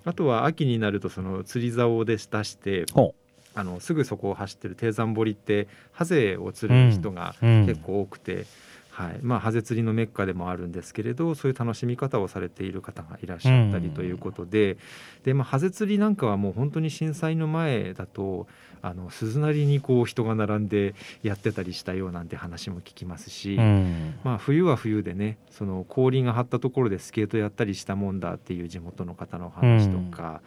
あとは秋になるとその釣り竿で出してほあのすぐそこを走ってる低山堀ってハゼを釣る人がううん。結構多くて、はい。まあ、ハゼ釣りのメッカでもあるんですけれどそういう楽しみ方をされている方がいらっしゃったりということで,、でまあ、ハゼ釣りなんかはもう本当に震災の前だとあの鈴なりにこう人が並んでやってたりしたようなんて話も聞きますし。うん。まあ、冬は冬でねその氷が張ったところでスケートやったりしたもんだっていう地元の方の話とか、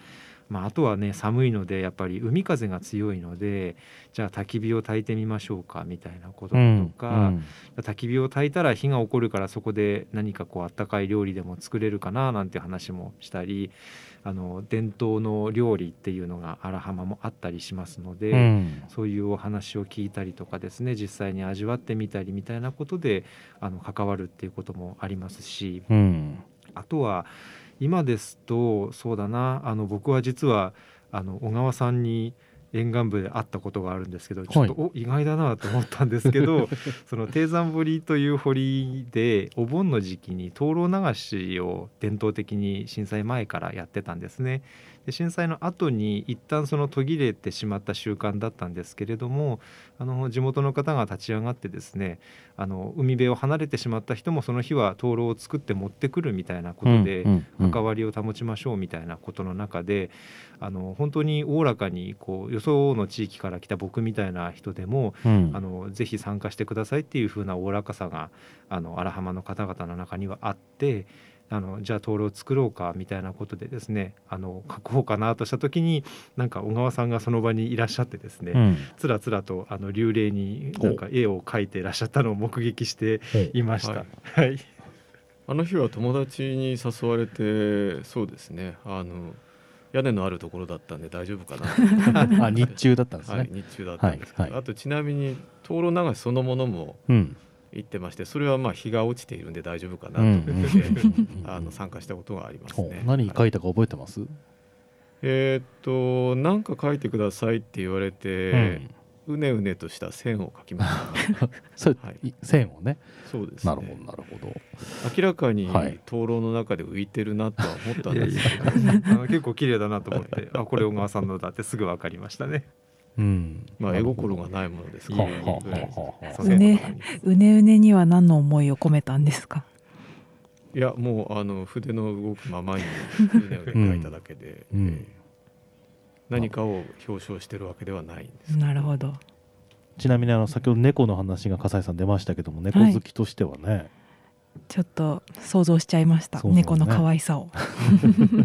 まあ、あとはね寒いのでやっぱり海風が強いのでじゃあ焚き火を焚いてみましょうかみたいなこととか、焚き火を焚いたら火が起こるからそこで何かこうあったかい料理でも作れるかななんて話もしたりあの伝統の料理っていうのが荒浜もあったりしますので。うんそういうお話を聞いたりとかですね実際に味わってみたりみたいなことであの関わるっていうこともありますしうんあとは今ですとそうだなあの僕は実はあの小川さんに沿岸部で会ったことがあるんですけどちょっと、お意外だなと思ったんですけど その低山堀という堀でお盆の時期に灯籠流しを伝統的に震災前からやってたんですね。で震災の後に一旦その途切れてしまった習慣だったんですけれどもあの地元の方が立ち上がってですねあの海辺を離れてしまった人もその日は灯籠を作って持ってくるみたいなことで、関わりを保ちましょうみたいなことの中であの本当におおらかにこうよその地域から来た僕みたいな人でもうん。あのぜひ参加してくださいっていう風なおおらかさがあの荒浜の方々の中にはあってあのじゃあ灯籠を作ろうかみたいなことでですねあの書こうかなとした時になんか小川さんがその場にいらっしゃってですね、うん。つらつらとあの流麗になんか絵を描いていらっしゃったのを 目撃していました。ははい。い、あの日は友達に誘われてそうですね。あの屋根のあるところだったんで大丈夫かな。あ日中だったんですね、はい、日中だったんですけど、はいはい。あとちなみに灯籠流しそのものもうん行ってましてそれはまあ日が落ちているんで大丈夫かなと。うん思って、うん あの参加したことがありますね。何はい書いたか覚えてます、えーっと何か書いてくださいって言われて、うねうねとした線を書きました、はい。い線をね。そうですね。なるほどなるほど。明らかにはい。灯籠の中で浮いてるなとは思ったんですいやい。やけど、結構綺麗だなと思ってあこれ小川さんのだってすぐ分かりましたね。うん。まあ絵心がないものですかはあら、ねうねそううねうねには何の思いを込めたんですか？いやもうあの筆の動くままにうねうね書いただけで、うん。えー何かを表彰してるわけではないんです。なるほど。ちなみにあの先ほど猫の話が笠井さん出ましたけども猫好きとしてはね、ちょっと想像しちゃいました、そうそうね。猫の可愛さを。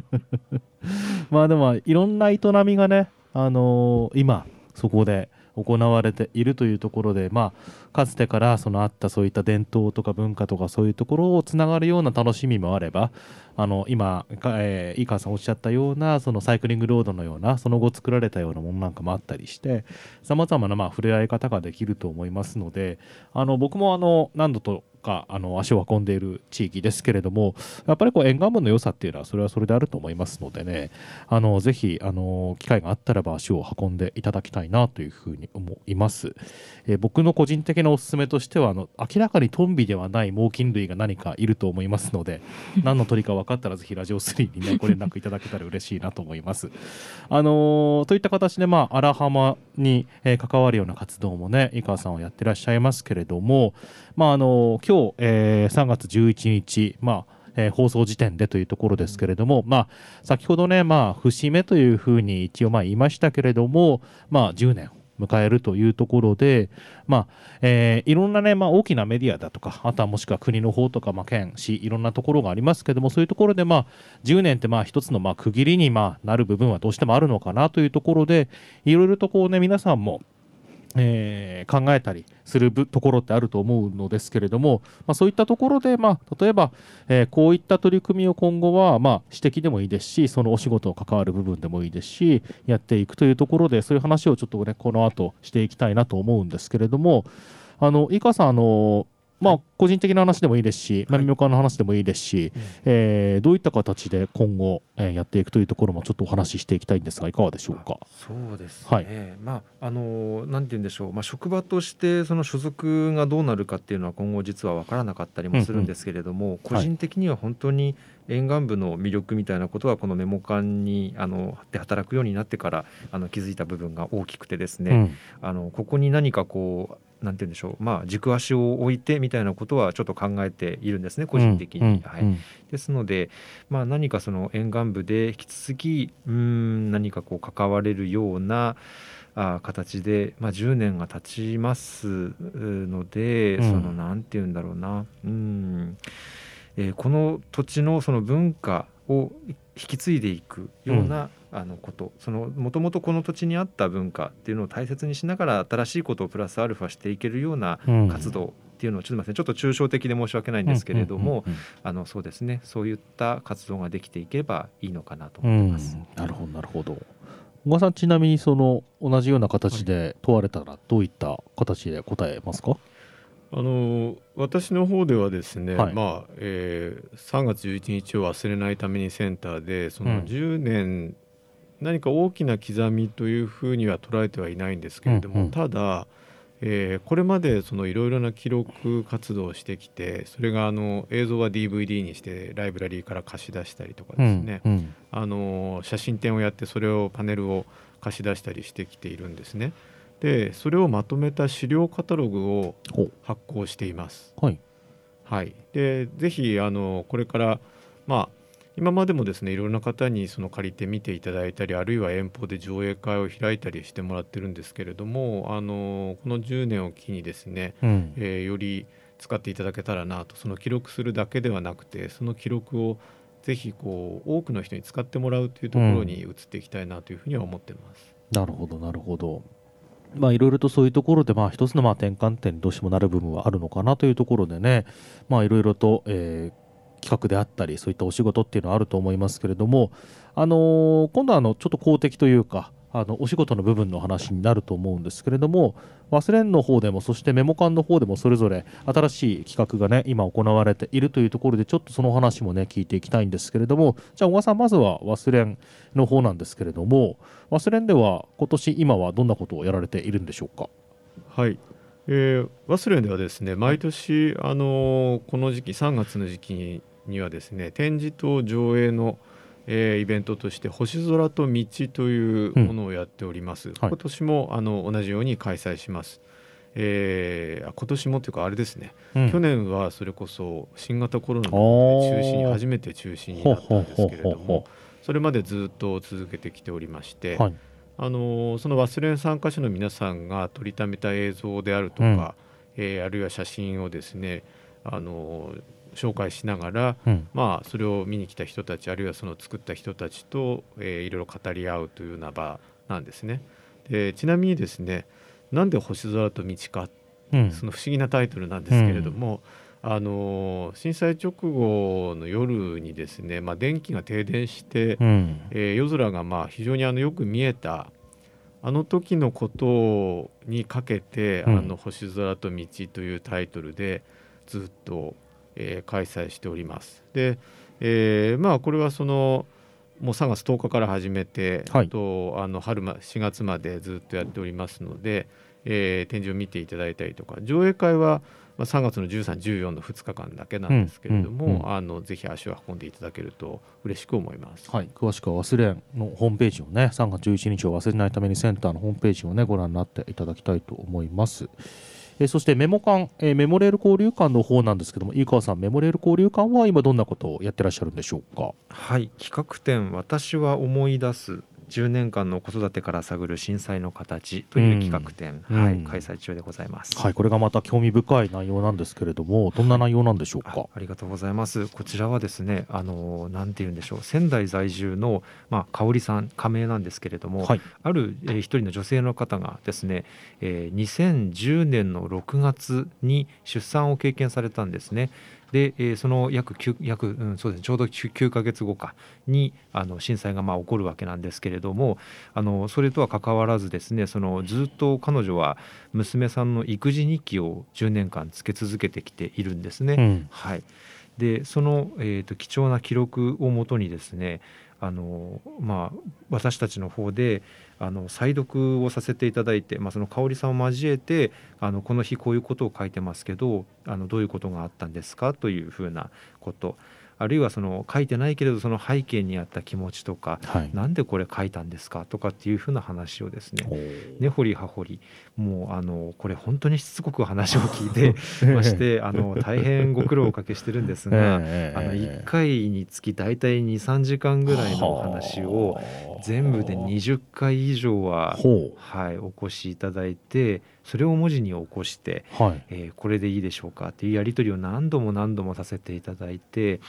まあでもいろんな営みがね、あのー今そこで行われているというところで、まあ、かつてからそのあったそういった伝統とか文化とかそういうところをつながるような楽しみもあればあの今、かえー、井川さんおっしゃったようなそのサイクリングロードのようなその後作られたようなものなんかもあったりしてさまざまなま触れ合い方ができると思いますのであの僕もあの何度とかあの足を運んでいる地域ですけれどもやっぱりこう沿岸部の良さっていうのはそれはそれであると思いますのでね。あのぜひあの機会があったらば足を運んでいただきたいなというふうに思います、えー僕の個人的なおすすめとしてはあの明らかにトンビではない猛禽類が何かいると思いますので 何の鳥か分かったらぜひラジオ3にねご連絡いただけたら嬉しいなと思います。あのーといった形でまあ荒浜に、えー関わるような活動もね井川さんはやってらっしゃいますけれどもまああの今日、えー3月11日まあえー放送時点でというところですけれども、まあ、先ほどね、まあ、節目というふうに一応まあ言いましたけれども、まあ、10年迎えるというところで、まあえーいろんなね、まあ、大きなメディアだとかあとはもしくは国の方とか、まあ、県市いろんなところがありますけどもそういうところで、まあ、10年ってまあ一つのまあ区切りにまあなる部分はどうしてもあるのかなというところでいろいろとこうね皆さんもえー考えたりするところってあると思うのですけれども、まあ、そういったところで、まあ、例えば、えーこういった取り組みを今後は、まあ、指摘でもいいですしそのお仕事を関わる部分でもいいですしやっていくというところでそういう話をちょっとねこの後していきたいなと思うんですけれどもあの井川さんあのまあ、個人的な話でもいいですし、まあ、はい民間の話でもいいですし、えーどういった形で今後、えーやっていくというところもちょっとお話ししていきたいんですがいかがでしょうか？そうですね、はい。まああのなんて言うんでしょう、まあ、職場としてその所属がどうなるかっていうのは今後実は分からなかったりもするんですけれども、個人的には本当に沿岸部の魅力みたいなことはこのメモ館にあので働くようになってからあの気づいた部分が大きくてですね、うん。あのここに何かこうなんて言うんでしょう、まあ、軸足を置いてみたいなことはちょっと考えているんですね個人的に。うんはい。うん。ですので、まあ、何かその沿岸部で引き続きうーん何かこう関われるようなあ形で、まあ、10年が経ちますうので、うん。そのなんて言うんだろうな。うん、えーこの土地のその文化を引き継いでいくような、あのこと。そのもともとこの土地にあった文化っていうのを大切にしながら新しいことをプラスアルファしていけるようなうん。活動っていうのをちょっとちょっと抽象的で申し訳ないんですけれども、うん。うん。あのそうですね。そういった活動ができていけばいいのかなとうんうん思ってます。なるほどなるほど。小川さんちなみにその同じような形で問われたらどういった形で答えますか、あの私の方ではですね、はい。まあえー3月11日を忘れないためにセンターでそうん。の10年、何か大きな刻みというふうには捉えてはいないんですけれども、うんうん。ただ、えーこれまでそのいろいろな記録活動をしてきてそれがあの映像は DVD にしてライブラリーから貸し出したりとかですね、うんうん。あの写真展をやってそれをパネルを貸し出したりしてきているんですね。でそれをまとめた資料カタログを発行しています。はい。はい、でぜひあのこれから、まあ、今までもですねいろんな方にその借りて見ていただいたりあるいは遠方で上映会を開いたりしてもらってるんですけれどもあのこの10年を機にですね、うん。えーより使っていただけたらなとその記録するだけではなくてその記録をぜひこう多くの人に使ってもらうというところに移っていきたいなというふうには思ってます。なるほどなるほどまあいろいろとそういうところでまあ一つのまあ転換点にどうしてもなる部分はあるのかなというところでねまあいろいろと、えー企画であったりそういったお仕事っていうのはあると思いますけれどもあのー今度はあのちょっと公的というかあのお仕事の部分の話になると思うんですけれども忘れんの方でもそしてメモ館の方でもそれぞれ新しい企画がね今行われているというところでちょっとその話もね聞いていきたいんですけれどもじゃあ小川さんまずは忘れんの方なんですけれども忘れんでは今年今はどんなことをやられているんでしょうか？はい、えー、ワスレンではですね毎年、あのーこの時期3月の時期にはですね展示と上映の、えーイベントとして「星空と道」というものをやっております、はい。今年もあの同じように開催します、えーあ今年もというかあれですね、去年はそれこそ新型コロナの中止に初めて中止になったんですけれどもそれまでずっと続けてきておりまして、はい。あのーその忘れん参加者の皆さんが撮りためた映像であるとか、えーあるいは写真をですね、あのー紹介しながら、うん。まあ、それを見に来た人たちあるいはその作った人たちと、えーいろいろ語り合うというような場なんですね。でちなみにですねなんで星空と道かうん。その不思議なタイトルなんですけれども、あのー震災直後の夜にですね、まあ、電気が停電して、うん。えー夜空がまあ非常にあのよく見えたあの時のことにかけて「うん。あの星空と道」というタイトルでずっと、えー開催しております。で、えーまあこれはそのもう3月10日から始めて、はいとあの春ま4月までずっとやっておりますので、えー展示を見ていただいたりとか上映会はまあ3月の13、14の2日間だけなんですけれども、うんうんうんあのぜひ足を運んでいただけると嬉しく思います。はい、詳しくは忘れんのホームページをね3月11日を忘れないためにセンターのホームページをねご覧になっていただきたいと思います。えそしてメモ館、えメモレール交流館の方なんですけども飯川さんメモレール交流館は今どんなことをやってらっしゃるんでしょうか？はい企画展「私は思い出す」10年間の子育てから探る震災の形という企画展、はい、うんうん開催中でございます。はい、これがまた興味深い内容なんですけれども、どんな内容なんでしょうあか。ありがとうございます。こちらはですね、あのなんて言うんでしょう、仙台在住のまあ香織さん加盟なんですけれども、はい、ある、えー一人の女性の方がですね、えー2010年の6月に出産を経験されたんですね。で、えーその約9約、うん、そうですねちょうど 9, 9ヶ月後かにあの震災がまあ起こるわけなんですけれどもあのそれとは関わらずですねそのずっと彼女は娘さんの育児日記を10年間つけ続けてきているんですね。うん、はい、でその、えー、と貴重な記録をもとにですねあの、まあ、私たちの方であの再読をさせていただいて、まあ、その香織さんを交えてあのこの日こういうことを書いてますけどあのどういうことがあったんですか？というふうなこと。あるいはその書いてないけれどその背景にあった気持ちとかはい。なんでこれ書いたんですかとかっていうふうな話をですね根掘り葉掘りもうあのこれ本当にしつこく話を聞いて ましてあの大変ご苦労をおかけしてるんですが、ええあの1回につき大体23時間ぐらいのお話を全部で20回以上は、ほはい、お越しいただいてそれを文字に起こして、う。はい。えーこれでいいでしょうかっていうやり取りを何度も何度もさせていただいて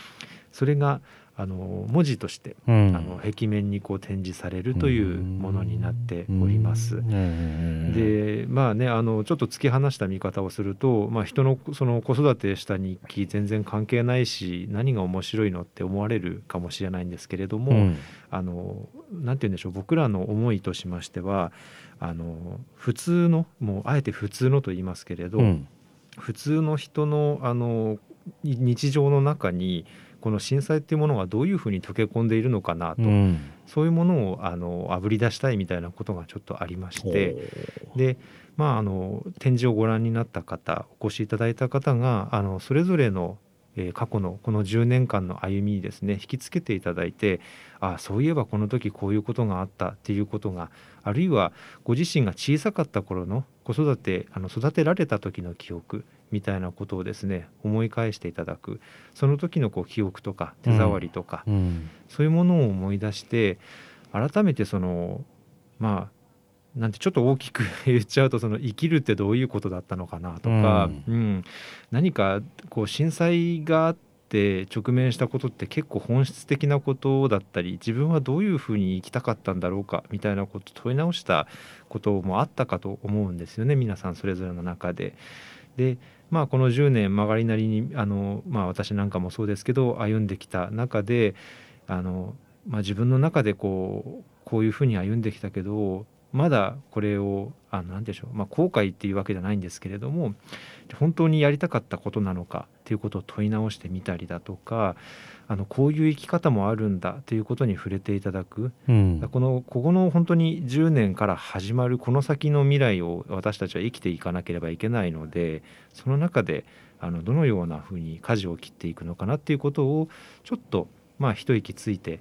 それがあの文字として、うん。あの壁面にこう展示されるというものになっております。うん。えでまあねあのちょっと突き放した見方をすると、まあ、人のその子育てした日記全然関係ないし何が面白いのって思われるかもしれないんですけれども、うん。あのなんて言うんでしょう僕らの思いとしましてはあの普通のもうあえて普通のと言いますけれど、うん。普通の人のあのに日常の中にこの震災っていうものがどういうふうに溶け込んでいるのかなと、うんそういうものをあのあぶり出したいみたいなことがちょっとありまして。ほでまあ、あの展示をご覧になった方お越しいただいた方があのそれぞれの、えー過去のこの10年間の歩みにですね引きつけていただいてあそういえばこの時こういうことがあったっていうことがあるいはご自身が小さかった頃の子育てあの育てられた時の記憶みたいなことをですね思い返していただく。その時のこう記憶とか手触りとか、ううん。そういうものを思い出して改めてそのまあなんてちょっと大きく 言っちゃうとその生きるってどういうことだったのかなとか、うん。何かこう震災があって直面したことって結構本質的なことだったり自分はどういうふうに生きたかったんだろうかみたいなことを問い直したこともあったかと思うんですよね皆さんそれぞれの中で。でまあこの10年曲がりなりにあの、まあ、私なんかもそうですけど歩んできた中であの、まあ、自分の中でこうこういうふうに歩んできたけどまだこれをあなんでしょう、まあ、後悔っていうわけじゃないんですけれども本当にやりたかったことなのかっていうことを問い直してみたりだとかあのこういう生き方もあるんだということに触れていただく。うん。このここの本当に10年から始まるこの先の未来を私たちは生きていかなければいけないのでその中であのどのようなふうに舵を切っていくのかなっていうことをちょっとまあ一息ついて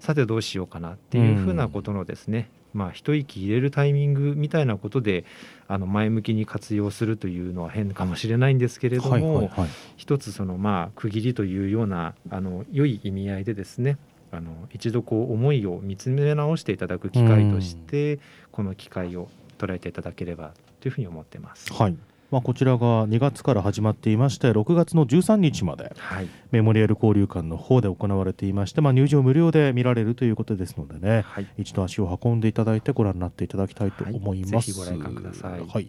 さてどうしようかなっていうふうなことのですね、まあ一息入れるタイミングみたいなことであの前向きに活用するというのは変かもしれないんですけれども、はいはいはい一つそのまあ区切りというようなあの良い意味合いでですねあの一度こう思いを見つめ直していただく機会として、この機会を捉えていただければというふうに思ってます。はい。まあこちらが2月から始まっていまして6月の13日まではい、メモリアル交流館の方で行われていまして、まあ、入場無料で見られるということですのでねはい、一度足を運んでいただいてご覧になっていただきたいと思います。はいぜひご来館ください。はい。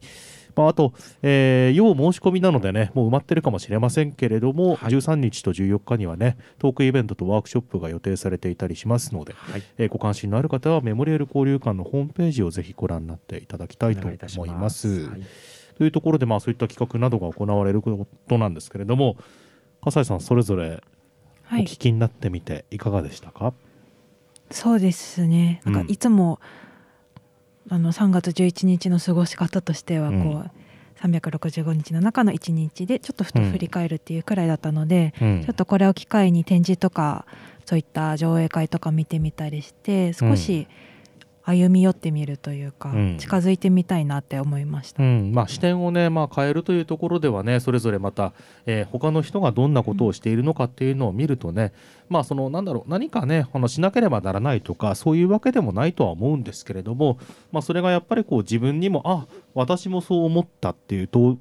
まあ、あと、えー要申し込みなのでねもう埋まってるかもしれませんけれども、はい。13日と14日にはねトークイベントとワークショップが予定されていたりしますので、はい、えーご関心のある方はメモリアル交流館のホームページをぜひご覧になっていただきたいとお願いいたし思います。はいというところで、まあ、そういった企画などが行われることなんですけれども笠井さんそれぞれおはい。聞きになってみていかがでしたか、そうですね。なんかうん。いつも、あの3月11日の過ごし方としてはこう、うん365日の中の1日でちょっとふと振り返るっていうくらいだったので、うん。ちょっとこれを機会に展示とかそういった上映会とか見てみたりして少し歩み寄ってみるというか、うん近づいてみたいなって思いました。うんまあ、視点をね、まあ、変えるというところではねそれぞれまた、えー他の人がどんなことをしているのかっていうのを見るとね、まあそのなんだろう何かねあのしなければならないとかそういうわけでもないとは思うんですけれども、まあ、それがやっぱりこう自分にもあ私もそう思ったっていう同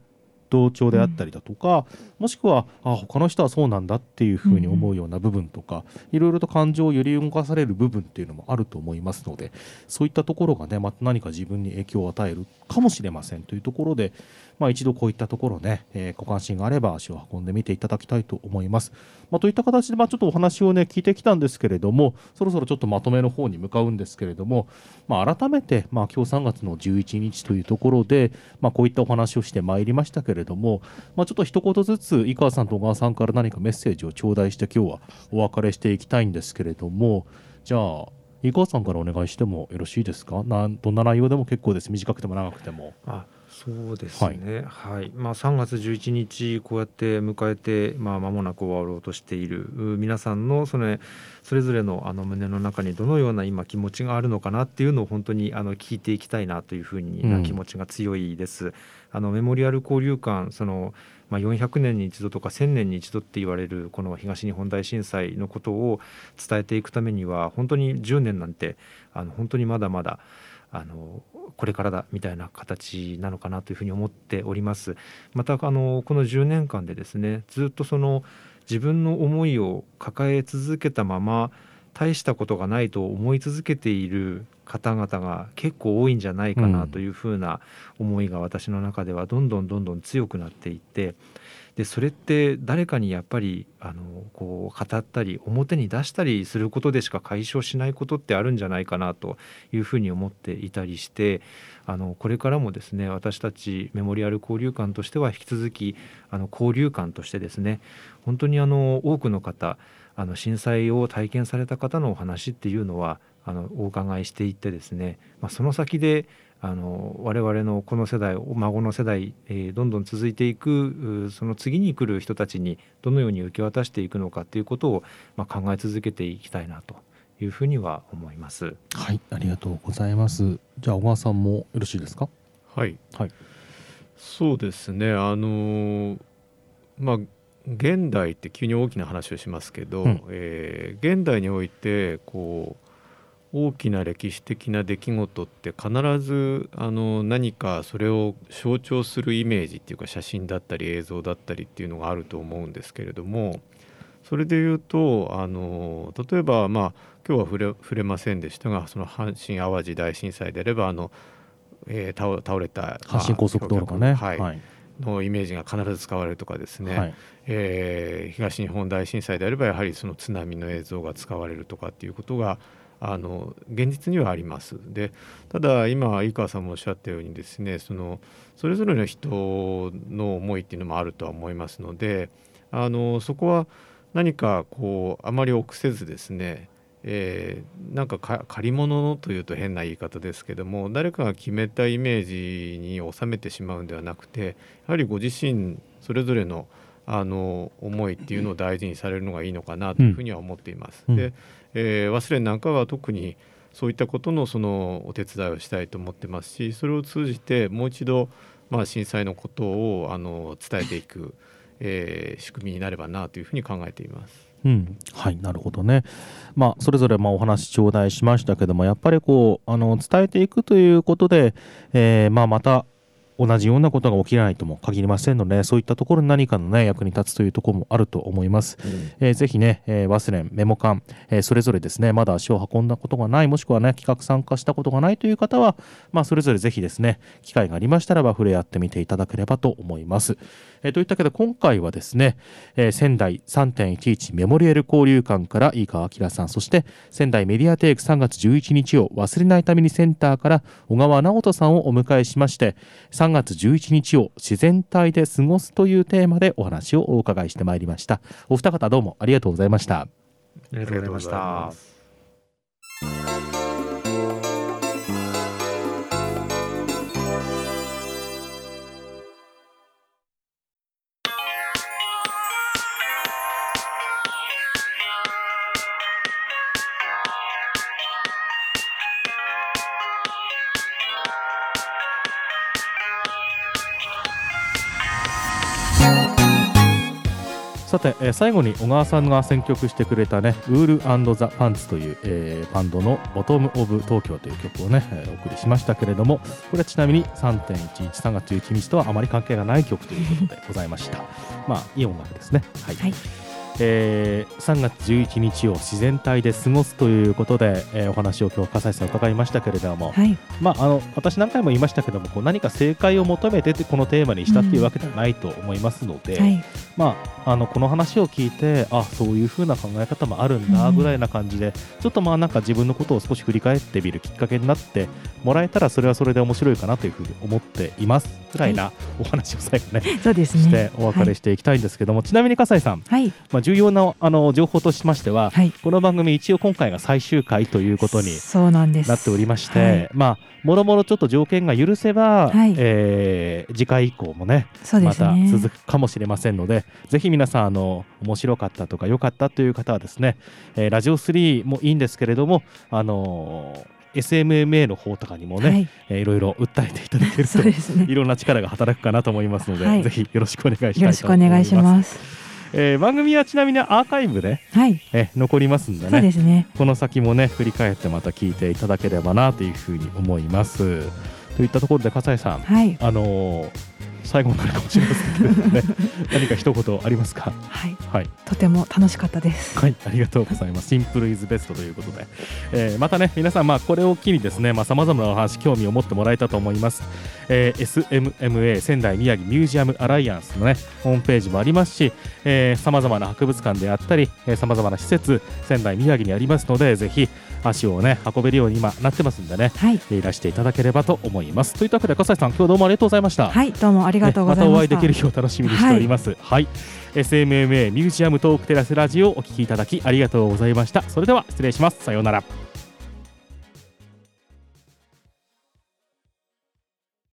同調であったりだとか、もしくはあ他の人はそうなんだっていうふうに思うような部分とか、いろいろと感情を揺り動かされる部分っていうのもあると思いますのでそういったところがねまた何か自分に影響を与えるかもしれませんというところで、まあ、一度こういったところね、えーご関心があれば足を運んでみていただきたいと思います。まあ、といった形で、まあ、ちょっとお話をね聞いてきたんですけれどもそろそろちょっとまとめの方に向かうんですけれども、まあ、改めて、まあ、今日3月の11日というところで、まあ、こういったお話をしてまいりましたけれども、まあ、ちょっと一言ずつ井川さんと小川さんから何かメッセージを頂戴して今日はお別れしていきたいんですけれどもじゃあ井川さんからお願いしてもよろしいですか？などんな内容でも結構です短くても長くても。あそうですね、はい。まあ、3月11日こうやって迎えて、まあ、間もなく終わろうとしているう皆さんのそれそれぞれのあの胸の中にどのような今気持ちがあるのかなっていうのを本当にあの聞いていきたいなというふうな気持ちが強いです。あのメモリアル交流館そのまあ、400年に一度とか1000年に一度って言われるこの東日本大震災のことを伝えていくためには本当に10年なんてあの本当にまだまだあのこれからだみたいな形なのかなというふうに思っております。またあのこの10年間でですねずっとその自分の思いを抱え続けたまま大したことがないと思い続けている方々が結構多いんじゃないかなというふうな思いが私の中ではどんどんどんどん強くなっていってでそれって誰かにやっぱりあのこう語ったり表に出したりすることでしか解消しないことってあるんじゃないかなというふうに思っていたりしてあのこれからもですね私たちメモリアル交流館としては引き続きあの交流館としてですね本当にあの多くの方あの震災を体験された方のお話っていうのはあのお伺いしていってですね、まあ、その先であの我々のこの世代孫の世代、えーどんどん続いていくうその次に来る人たちにどのように受け渡していくのかということを、まあ、考え続けていきたいなというふうには思います。はい、ありがとうございます。じゃあ小川さんもよろしいですか？はい、はいそうですねあのまあ現代って急に大きな話をしますけど、うんえー現代においてこう大きな歴史的な出来事って必ずあの何かそれを象徴するイメージっていうか写真だったり映像だったりっていうのがあると思うんですけれどもそれで言うとあの例えばまあ今日は触れ触れませんでしたがその阪神・淡路大震災であればあの、えー倒倒れた、阪神高速道路がね。はいはい。のイメージが必ず使われるとかですね、はい。えー東日本大震災であればやはりその津波の映像が使われるとかっていうことがあの現実にはあります。でただ今井川さんもおっしゃったようにですねそのそれぞれの人の思いっていうのもあるとは思いますのであのそこは何かこうあまり臆せずですねえーなんかか借り物というと変な言い方ですけども誰かが決めたイメージに収めてしまうんではなくてやはりご自身それぞれのあの思いっていうのを大事にされるのがいいのかなというふうには思っています。うんで、えー忘れなんかは特にそういったことのそのお手伝いをしたいと思ってますしそれを通じてもう一度、まあ、震災のことをあの伝えていく、えー仕組みになればなというふうに考えています。うん、はい、なるほどね。まあ、それぞれまあお話頂戴しましたけども、やっぱりこう、あの伝えていくということで、えーまあ、また同じようなことが起きないとも限りませんので、そういったところに何かのね、役に立つというところもあると思います。えーぜひね、えー、忘れん、メモ館、えーそれぞれですね、まだ足を運んだことがない、もしくはね、企画参加したことがないという方は、まあ、それぞれぜひですね、機会がありましたらば、触れ合ってみていただければと思います。えーといったわけで、今回はですね、えー仙台3.11メモリアル交流館から飯川明さん、そして仙台メディアテイク3月11日を忘れないためにセンターから小川直人さんをお迎えしまして、3 3月11日を自然体で過ごすというテーマでお話をお伺いしてまいりました。お二方どうもありがとうございました。ありがとうございました。さて、えー最後に小川さんが選曲してくれたね「ウールザ・パンツ」という、えーバンドの「ボトム・オブ・東京」という曲をね、えーお送りしましたけれどもこれはちなみに3.113月11日とはあまり関係がない曲ということでございました。まあいい音楽ですね。はい、はい。えー3月11日を自然体で過ごすということで、えーお話を今日笠井さん伺いましたけれども、はい。まあ、あの私何回も言いましたけどもこう何か正解を求めててこのテーマにしたっていうわけではないと思いますので、はい。まあ、あのこの話を聞いてあそういう風な考え方もあるんだうん。ぐらいな感じで、ちょっとまあなんか自分のことを少し振り返ってみるきっかけになってもらえたらそれはそれで面白いかなというふうに思っていますぐらいなお話を最後ね、そうですね。してお別れしていきたいんですけども、ちなみに笠井さん、はい。まあ、重要なあの情報としましては、はい。この番組一応今回が最終回ということにそうなんです。なっておりまして、はい。まあもろもろちょっと条件が許せば、はい。えー次回以降もねそうでますたね続くかもしれませんのでぜひ皆さんあの面白かったとか良かったという方はですね、えーラジオ3もいいんですけれどもあのー SMMA の方とかにもね、はい。えーいろいろ訴えていただけるとね。いろんな力が働くかなと思いますので、はい。ぜひよろしくお願いします。よろしくお願いしますえー番組はちなみにアーカイブで、はい。えー残りますんでそうねですね。この先もね振り返ってまた聞いていただければなというふうに思います。といったところで笠井さん、はい。あのー最後になるかもしれませんけれどもね。何か一言ありますか？はい。はい、とても楽しかったです。はい、ありがとうございます。シンプルイズベストということで、えーまたね皆さんまあこれを機にですねまあ様々なお話興味を持ってもらえたと思います、えー SMMA 仙台宮城ミュージアムアライアンスのねホームページもありますしさまざまな博物館であったりさまざまな施設仙台宮城にありますのでぜひ足をね運べるように今なってますんでねはいいらしていただければと思いますといったわけで笠井さん今日どうもありがとうございましたはいどうもありがとうございねまたおました会いできる日を楽しみにしております。はい、SMMA ミュージアムトークテラスラジオをお聞きいただきありがとうございました。それでは失礼します。さようなら。